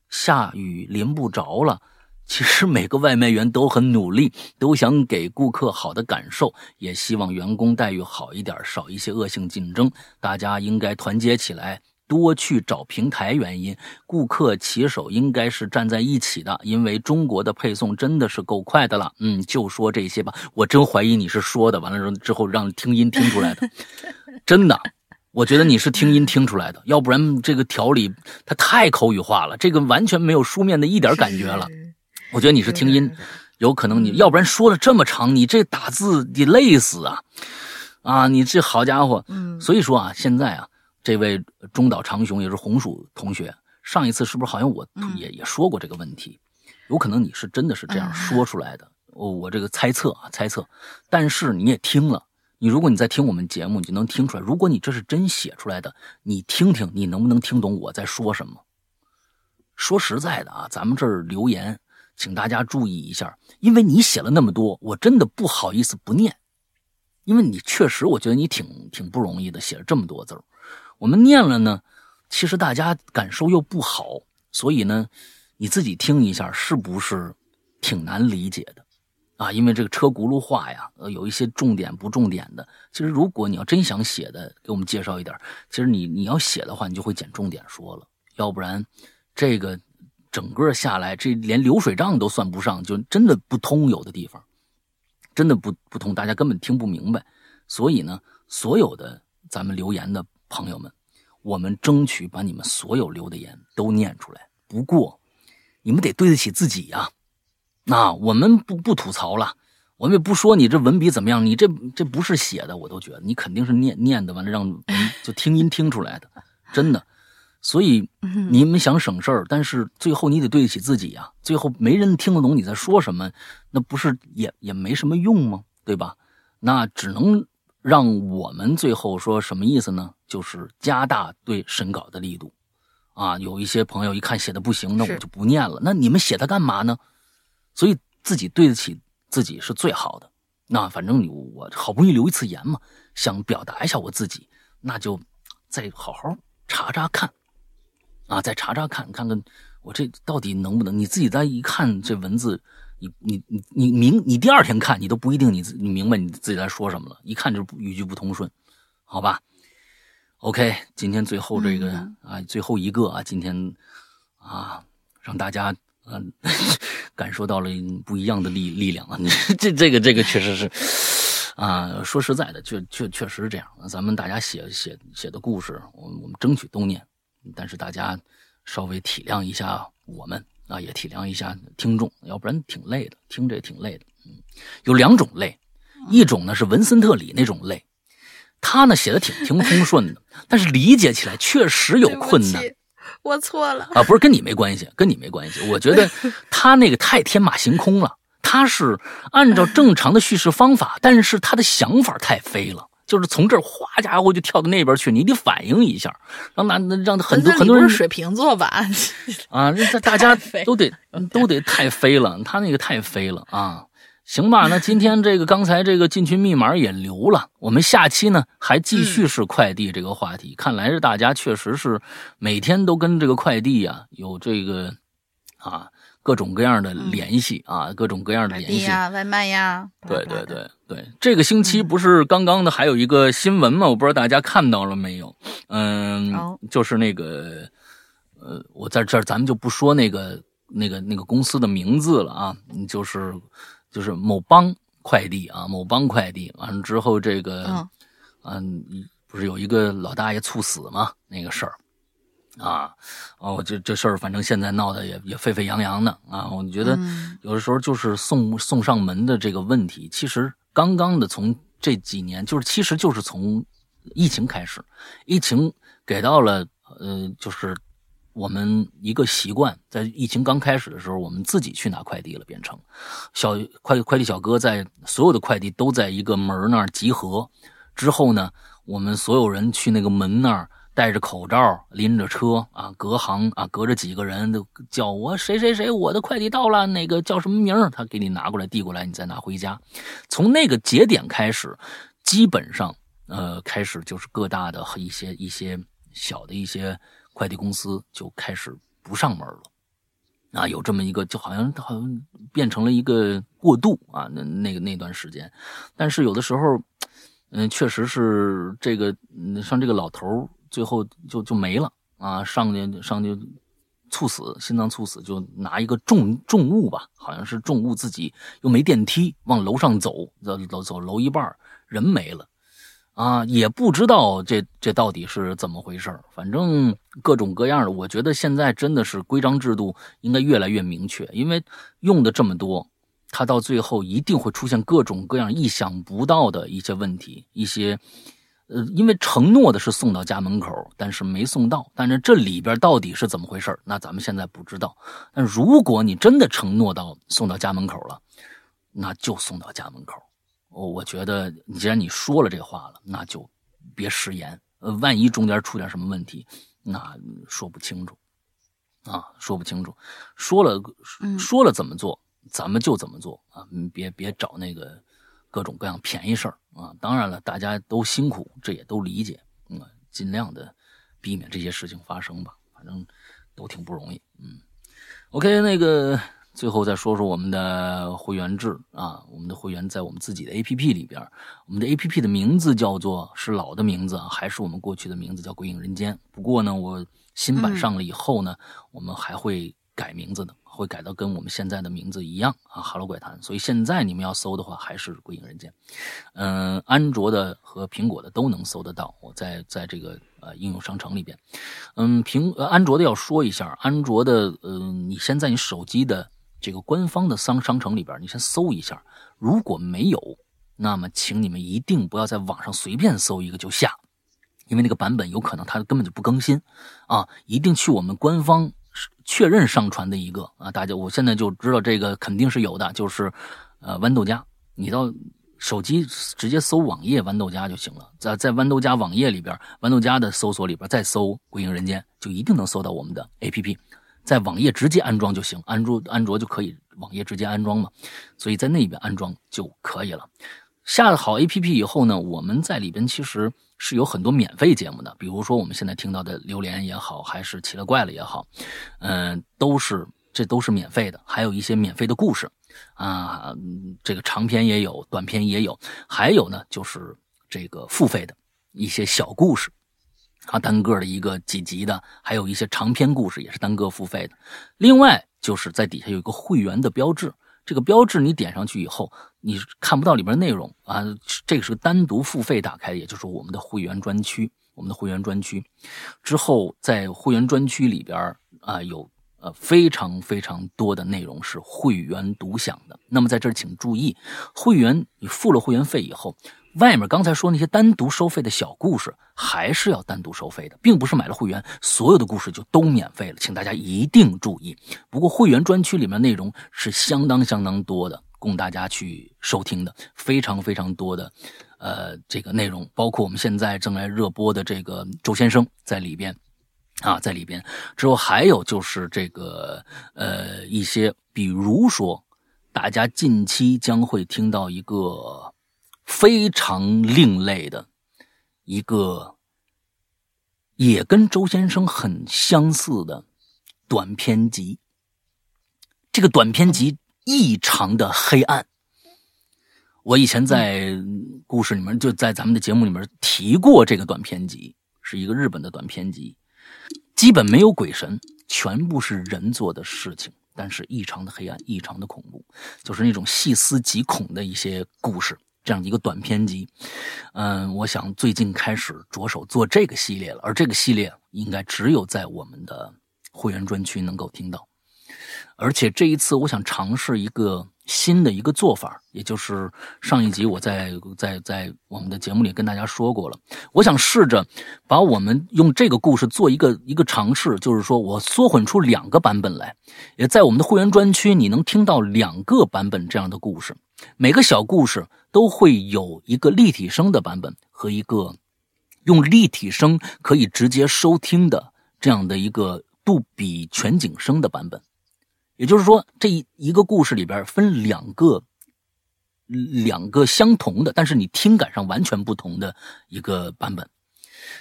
下雨淋不着了。其实每个外卖员都很努力，都想给顾客好的感受，也希望员工待遇好一点，少一些恶性竞争。大家应该团结起来。多去找平台原因，顾客骑手应该是站在一起的，因为中国的配送真的是够快的了。嗯，就说这些吧。我真怀疑你是说的，完了之后让听音听出来的，真的，我觉得你是听音听出来的，要不然这个条理它太口语化了，这个完全没有书面的一点感觉了。我觉得你是听音，有可能你要不然说了这么长，你这打字得累死啊！啊，你这好家伙，嗯，所以说啊，现在啊。这位中岛长雄也是红薯同学，上一次是不是好像我也也说过这个问题？有可能你是真的是这样说出来的，我我这个猜测啊猜测。但是你也听了，你如果你在听我们节目，你就能听出来。如果你这是真写出来的，你听听，你能不能听懂我在说什么？说实在的啊，咱们这儿留言，请大家注意一下，因为你写了那么多，我真的不好意思不念，因为你确实我觉得你挺挺不容易的，写了这么多字儿。我们念了呢，其实大家感受又不好，所以呢，你自己听一下，是不是挺难理解的啊？因为这个车轱辘话呀，呃，有一些重点不重点的。其实如果你要真想写的，给我们介绍一点，其实你你要写的话，你就会捡重点说了，要不然这个整个下来，这连流水账都算不上，就真的不通，有的地方真的不不通，大家根本听不明白。所以呢，所有的咱们留言的。朋友们，我们争取把你们所有留的言都念出来。不过，你们得对得起自己呀。那我们不不吐槽了，我们也不说你这文笔怎么样。你这这不是写的，我都觉得你肯定是念念的，完了让就听音听出来的，真的。所以你们想省事儿，但是最后你得对得起自己呀。最后没人听得懂你在说什么，那不是也也没什么用吗？对吧？那只能。让我们最后说什么意思呢？就是加大对审稿的力度，啊，有一些朋友一看写的不行，那我就不念了。那你们写它干嘛呢？所以自己对得起自己是最好的。那反正我好不容易留一次言嘛，想表达一下我自己，那就再好好查查看，啊，再查查看，看看我这到底能不能？你自己再一看这文字，你你你你明你第二天看你都不一定你自你明白你自己在说什么了，一看就是语句不通顺，好吧？OK，今天最后这个、嗯啊，最后一个啊，今天啊，让大家嗯、感受到了不一样的力力量啊！你 这这个这个确实是啊，说实在的，确确确实是这样。咱们大家写写写的故事，我们我们争取都念，但是大家稍微体谅一下我们啊，也体谅一下听众，要不然挺累的，听着也挺累的。嗯，有两种累，一种呢是文森特里那种累，他呢写的挺挺通顺的，但是理解起来确实有困难。我错了。啊，不是跟你没关系，跟你没关系。我觉得他那个太天马行空了，他是按照正常的叙事方法，但是他的想法太飞了，就是从这儿哗家伙就跳到那边去，你得反应一下，让那让很多很多人水瓶座吧？啊，这大家都得都得太飞了，他那个太飞了啊。行吧，那今天这个刚才这个进群密码也留了，我们下期呢还继续是快递这个话题。看来是大家确实是每天都跟这个快递啊有这个啊各种各样的联系啊，各种各样的联系。递呀，外卖呀。对对对对，这个星期不是刚刚的还有一个新闻吗？我不知道大家看到了没有？嗯，哦就是那个呃，我在这儿咱们就不说那个那个那个公司的名字了啊，就是就是某邦快递啊，某邦快递完了之后，这个嗯嗯，不是有一个老大爷猝死吗？那个事儿。啊，哦，这这事儿反正现在闹得也也沸沸扬扬的啊！我觉得嗯有的时候就是送送上门的这个问题，其实刚刚的从这几年，就是其实就是从疫情开始，疫情给到了呃，就是我们一个习惯，在疫情刚开始的时候，我们自己去拿快递了，变成小快快递小哥在所有的快递都在一个门儿那儿集合，之后呢，我们所有人去那个门那儿。戴着口罩，拎着车啊，隔行啊，隔着几个人都叫我谁谁谁，我的快递到了，那个叫什么名儿？他给你拿过来，递过来，你再拿回家。从那个节点开始，基本上呃，开始就是各大的一些一些小的一些快递公司就开始不上门了。啊，有这么一个，就好像好像变成了一个过渡啊，那那个那段时间，但是有的时候，嗯，确实是这个，像这个老头最后就就没了啊，上去上去猝死，心脏猝死，就拿一个重重物吧，好像是重物，自己又没电梯，往楼上走，走走走楼一半人没了。啊，也不知道这这到底是怎么回事反正各种各样的。我觉得现在真的是规章制度应该越来越明确，因为用的这么多，它到最后一定会出现各种各样意想不到的一些问题，一些呃，因为承诺的是送到家门口，但是没送到，但是这里边到底是怎么回事那咱们现在不知道。但如果你真的承诺到送到家门口了，那就送到家门口。我我觉得，既然你说了这话了，那就别食言。呃，万一中间出点什么问题，那说不清楚啊，说不清楚。说了嗯说了怎么做，咱们就怎么做啊，嗯别别找那个各种各样便宜事儿啊。当然了，大家都辛苦，这也都理解，嗯，尽量的避免这些事情发生吧。反正都挺不容易，嗯。OK，那个最后再说说我们的会员制啊，我们的会员在我们自己的 APP 里边，我们的 APP 的名字叫做是老的名字啊，还是我们过去的名字叫《鬼影人间》。不过呢，我新版上了以后呢，我们还会改名字的，会改到跟我们现在的名字一样啊，哈喽怪谈。所以现在你们要搜的话，还是《鬼影人间》。嗯，安卓的和苹果的都能搜得到。我在在这个呃应用商城里边，嗯，苹呃安卓的要说一下，安卓的嗯、你先在你手机的这个官方的商商城里边，你先搜一下，如果没有，那么请你们一定不要在网上随便搜一个就下，因为那个版本有可能它根本就不更新啊，一定去我们官方确认上传的一个啊，大家我现在就知道这个肯定是有的，就是呃豌豆荚，你到。手机直接搜网页豌豆荚就行了，在在豌豆荚网页里边，豌豆荚的搜索里边再搜《鬼影人间》，就一定能搜到我们的 APP，在网页直接安装就行，安卓安卓就可以网页直接安装嘛，所以在那边安装就可以了。下了好 APP 以后呢，我们在里边其实是有很多免费节目的，比如说我们现在听到的榴莲也好，还是奇了怪了也好，嗯、都是这都是免费的，还有一些免费的故事啊，这个长篇也有，短篇也有，还有呢就是这个付费的一些小故事。啊，单个的一个几集的，还有一些长篇故事也是单个付费的。另外就是在底下有一个会员的标志，这个标志你点上去以后，你看不到里边内容啊。这个是单独付费打开，也就是我们的会员专区。我们的会员专区之后，在会员专区里边啊有呃非常非常多的内容是会员独享的。那么在这儿请注意，会员你付了会员费以后。外面刚才说那些单独收费的小故事，还是要单独收费的，并不是买了会员，所有的故事就都免费了，请大家一定注意。不过会员专区里面内容是相当相当多的，供大家去收听的，非常非常多的，呃，这个内容，包括我们现在正在热播的这个周先生在里边，啊，在里边。之后还有就是这个呃一些，比如说大家近期将会听到一个。非常另类的一个，也跟周先生很相似的短篇集。这个短篇集异常的黑暗。我以前在故事里面，就在咱们的节目里面提过这个短篇集，是一个日本的短篇集，基本没有鬼神，全部是人做的事情，但是异常的黑暗，异常的恐怖，就是那种细思极恐的一些故事。这样一个短篇集，嗯，我想最近开始着手做这个系列了，而这个系列应该只有在我们的会员专区能够听到。而且这一次，我想尝试一个新的一个做法，也就是上一集我在在在我们的节目里跟大家说过了，我想试着把我们用这个故事做一个一个尝试，就是说我缩混出两个版本来，也在我们的会员专区你能听到两个版本这样的故事，每个小故事。都会有一个立体声的版本和一个用立体声可以直接收听的这样的一个杜比全景声的版本，也就是说，这一一个故事里边分两个两个相同的，但是你听感上完全不同的一个版本。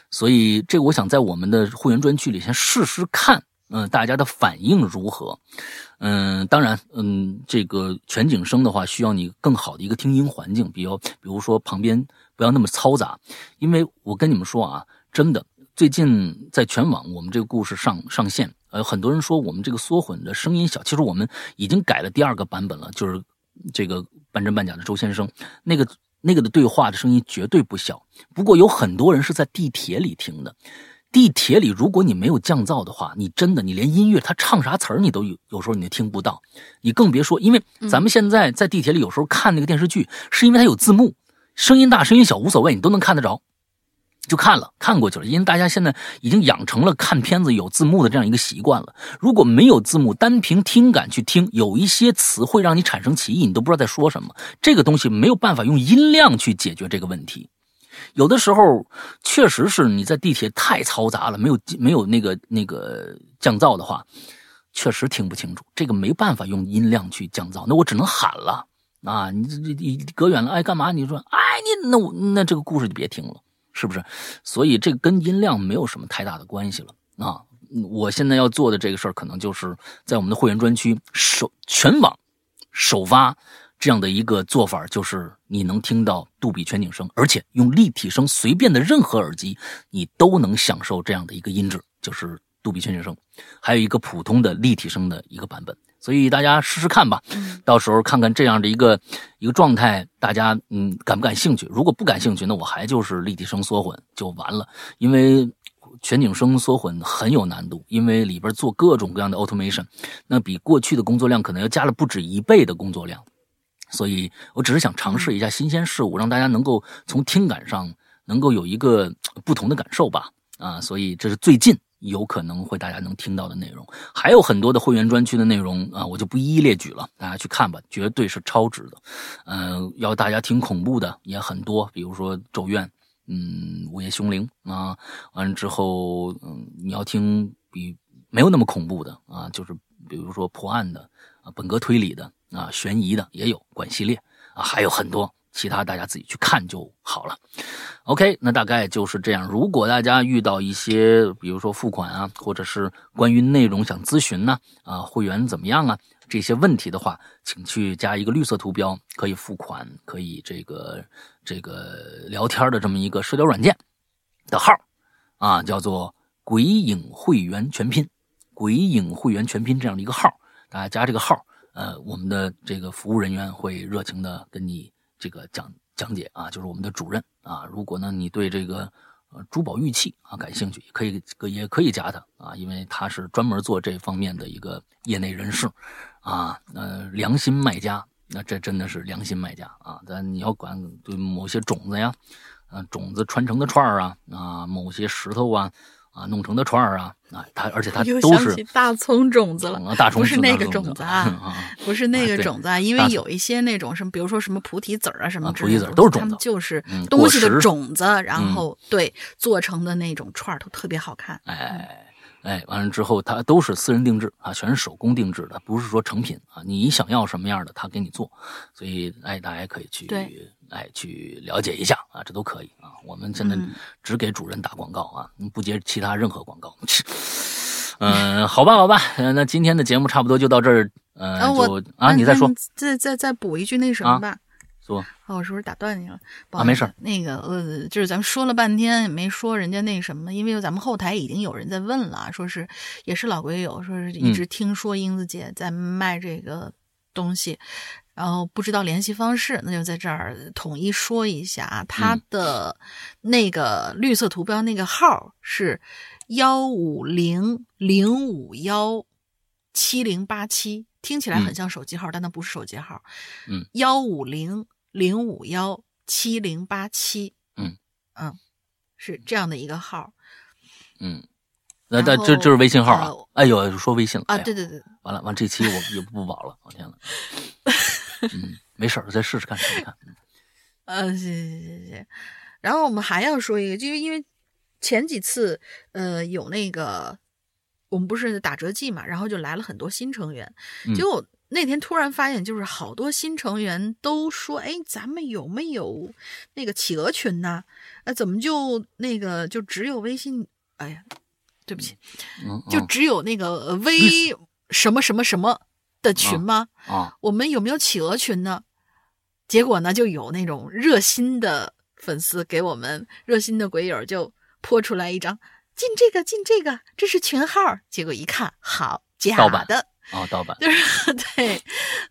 所以，这我想在我们的会员专区里先试试看，嗯，大家的反应如何？嗯，当然，嗯，这个全景声的话，需要你更好的一个听音环境，比如，比如说旁边不要那么嘈杂，因为我跟你们说啊，真的，最近在全网我们这个故事上上线，呃，很多人说我们这个缩混的声音小，其实我们已经改了第二个版本了，就是这个半真半假的周先生，那个那个的对话的声音绝对不小，不过有很多人是在地铁里听的。地铁里，如果你没有降噪的话，你真的你连音乐他唱啥词儿你都有，有时候你都听不到。你更别说，因为咱们现在在地铁里有时候看那个电视剧，是因为它有字幕，声音大声音小无所谓，你都能看得着，就看了看过去了。因为大家现在已经养成了看片子有字幕的这样一个习惯了。如果没有字幕，单凭听感去听，有一些词会让你产生歧义，你都不知道在说什么。这个东西没有办法用音量去解决这个问题。有的时候确实是你在地铁太嘈杂了，没有没有那个那个降噪的话，确实听不清楚。这个没办法用音量去降噪，那我只能喊了啊！你这这隔远了，哎，干嘛？你说，哎，你那我那这个故事就别听了，是不是？所以这个跟音量没有什么太大的关系了啊！我现在要做的这个事儿，可能就是在我们的会员专区首全网首发。这样的一个做法，就是你能听到杜比全景声，而且用立体声，随便的任何耳机，你都能享受这样的一个音质，就是杜比全景声。还有一个普通的立体声的一个版本，所以大家试试看吧，到时候看看这样的一个一个状态，大家嗯感不感兴趣？如果不感兴趣，那我还就是立体声缩混就完了，因为全景声缩混很有难度，因为里边做各种各样的 automation，那比过去的工作量可能要加了不止一倍的工作量。所以我只是想尝试一下新鲜事物，让大家能够从听感上能够有一个不同的感受吧。啊，所以这是最近有可能会大家能听到的内容，还有很多的会员专区的内容啊，我就不一一列举了，大家去看吧，绝对是超值的。嗯，要大家听恐怖的也很多，比如说《咒怨》，嗯，《午夜凶铃》啊，完了之后，嗯，你要听比没有那么恐怖的啊，就是比如说破案的啊，本格推理的。啊，悬疑的也有，管系列啊，还有很多其他大家自己去看就好了。OK，那大概就是这样。如果大家遇到一些，比如说付款啊，或者是关于内容想咨询呢，啊，会员怎么样啊，这些问题的话，请去加一个绿色图标，可以付款，可以这个这个聊天的这么一个社交软件的号啊，叫做“鬼影会员全拼”，“鬼影会员全拼”这样的一个号，大家加这个号，呃，我们的这个服务人员会热情的跟你这个讲。讲解啊，就是我们的主任啊。如果呢，你对这个呃珠宝玉器啊感兴趣，可以也可以加他啊，因为他是专门做这方面的一个业内人士啊。呃，良心卖家，那这真的是良心卖家啊。但你要管对某些种子呀，呃，种子传承的串儿啊啊，某些石头啊。啊，弄成的串儿啊，啊，它而且它都是大葱种子了，大葱不是那个种子啊，不是那个种子啊，因为有一些那种什么，比如说什么菩提子儿啊什么，菩提子都是种子，他们就是东西的种子，然后对做成的那种串儿都特别好看。哎哎，完了之后它都是私人定制啊，全是手工定制的，不是说成品啊，你想要什么样的他给你做，所以哎，大家可以去。哎，去了解一下啊，这都可以啊。我们现在只给主任打广告啊，不接其他任何广告。嗯，好吧，好吧，那今天的节目差不多就到这儿。呃，就啊，你再说，再再再补一句那什么吧。说啊，我是不是打断你了？啊，没事。那个呃，就是咱们说了半天也没说人家那什么，因为咱们后台已经有人在问了，说是也是老鬼友，说是一直听说英子姐在卖这个东西。然后不知道联系方式，那就在这儿统一说一下啊，他的那个绿色图标那个号是幺五零零五幺七零八七，听起来很像手机号，但那不是手机号。嗯，幺五零零五幺七零八七。嗯嗯，是这样的一个号。嗯，那那这这是微信号啊。哎呦，说微信了啊！对对对，完了完这期我也不保了，我天呐。嗯，没事儿，再试试看，试试看。呃，行行行行。然后我们还要说一个，就是因为前几次呃有那个我们不是打折季嘛，然后就来了很多新成员。结果那天突然发现，就是好多新成员都说：“哎，咱们有没有那个企鹅群呢？呃，怎么就那个就只有微信？哎呀，对不起，就只有那个微什么什么什么。”的群吗？啊，我们有没有企鹅群呢？结果呢，就有那种热心的粉丝给我们热心的鬼友就泼出来一张进这个进这个，这是群号。结果一看，好假的哦，盗版就是 对，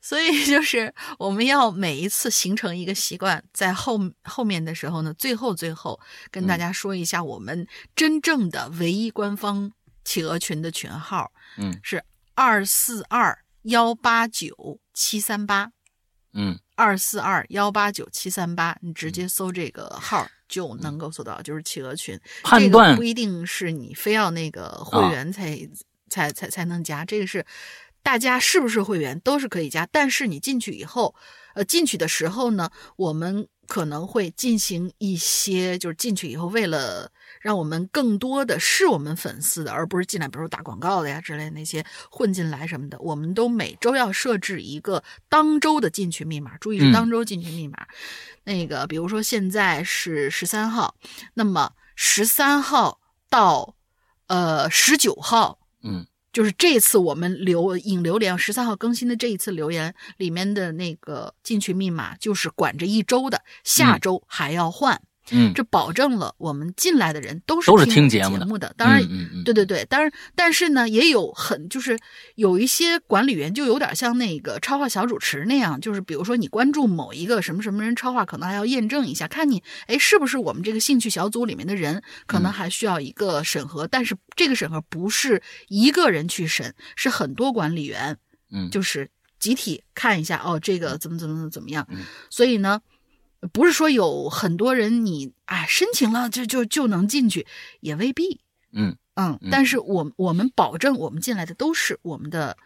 所以就是我们要每一次形成一个习惯，在后后面的时候呢，最后最后跟大家说一下，我们真正的唯一官方企鹅群的群号，嗯，是二四二。幺八九七三八，嗯，二四二幺八九七三八，你直接搜这个号就能够搜到，就是企鹅群。判断不一定是你非要那个会员才才才才能加，这个是大家是不是会员都是可以加，但是你进去以后，呃，进去的时候呢，我们可能会进行一些，就是进去以后为了。让我们更多的是我们粉丝的，而不是进来，比如说打广告的呀之类那些混进来什么的。我们都每周要设置一个当周的进群密码，注意是当周进群密码。那个，比如说现在是十三号，那么十三号到呃十九号，嗯，就是这次我们留引流连十三号更新的这一次留言里面的那个进群密码，就是管着一周的，下周还要换。嗯，这保证了我们进来的人都是都是听节目的。当然，嗯嗯，对对对，当然，但是呢，也有很就是有一些管理员就有点像那个超话小主持那样，就是比如说你关注某一个什么什么人超话，可能还要验证一下，看你哎是不是我们这个兴趣小组里面的人，可能还需要一个审核。但是这个审核不是一个人去审，是很多管理员，嗯，就是集体看一下哦，这个怎么怎么怎么怎么样。所以呢。不是说有很多人你哎申请了就就就能进去，也未必。嗯嗯，但是我我们保证我们进来的都是我们的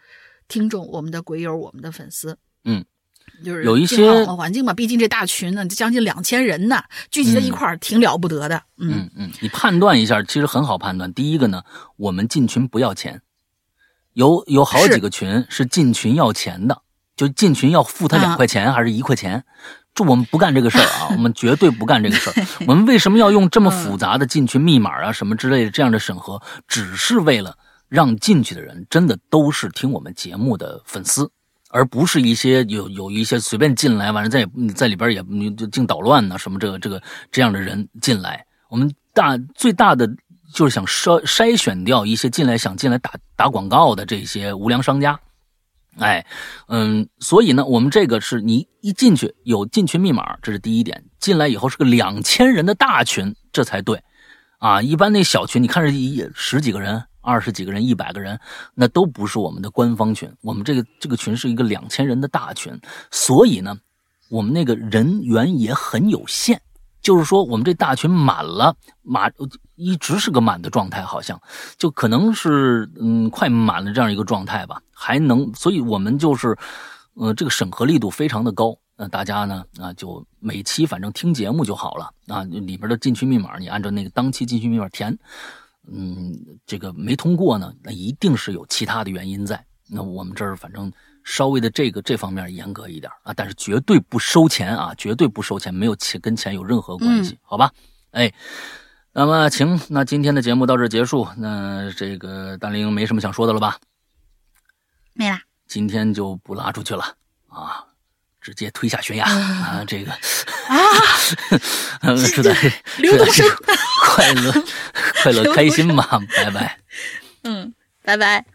听众、我们的鬼友、我们的粉丝。嗯，就是有一些环境嘛，毕竟这大群呢，将近两千人呢，聚集在一块儿挺了不得的。嗯嗯，你判断一下，其实很好判断。第一个呢，我们进群不要钱，有有好几个群是进群要钱的，就进群要付他两块钱还是一块钱。这我们不干这个事儿啊，我们绝对不干这个事儿。我们为什么要用这么复杂的进群密码啊什么之类的这样的审核？只是为了让进去的人真的都是听我们节目的粉丝。而不是一些有有一些随便进来，完了在在里边也净捣乱呢，什么这个这个这样的人进来，我们大最大的就是想筛筛选掉一些进来想进来打打广告的这些无良商家，哎，嗯，所以呢，我们这个是你一进去有进群密码，这是第一点，进来以后是个两千人的大群，这才对，啊，一般那小群你看着一十几个人。二十几个人、一百个人，那都不是我们的官方群。我们这个这个群是一个两千人的大群，所以呢，我们那个人员也很有限。就是说，我们这大群满了，满一直是个满的状态，好像就可能是嗯快满了这样一个状态吧。还能，所以我们就是，呃，这个审核力度非常的高。那大家呢啊，就每期反正听节目就好了啊，里边的进群密码你按照那个当期进群密码填。嗯，这个没通过呢，那一定是有其他的原因在。那我们这儿反正稍微的这个这方面严格一点啊，但是绝对不收钱啊，绝对不收钱，没有钱跟钱有任何关系，好吧？哎，那么行，那今天的节目到这结束。那这个大玲没什么想说的了吧？没啦，今天就不拉出去了啊，直接推下悬崖啊！这个啊，祝大家刘东升快乐。快乐 开心嘛，拜拜。嗯，拜拜。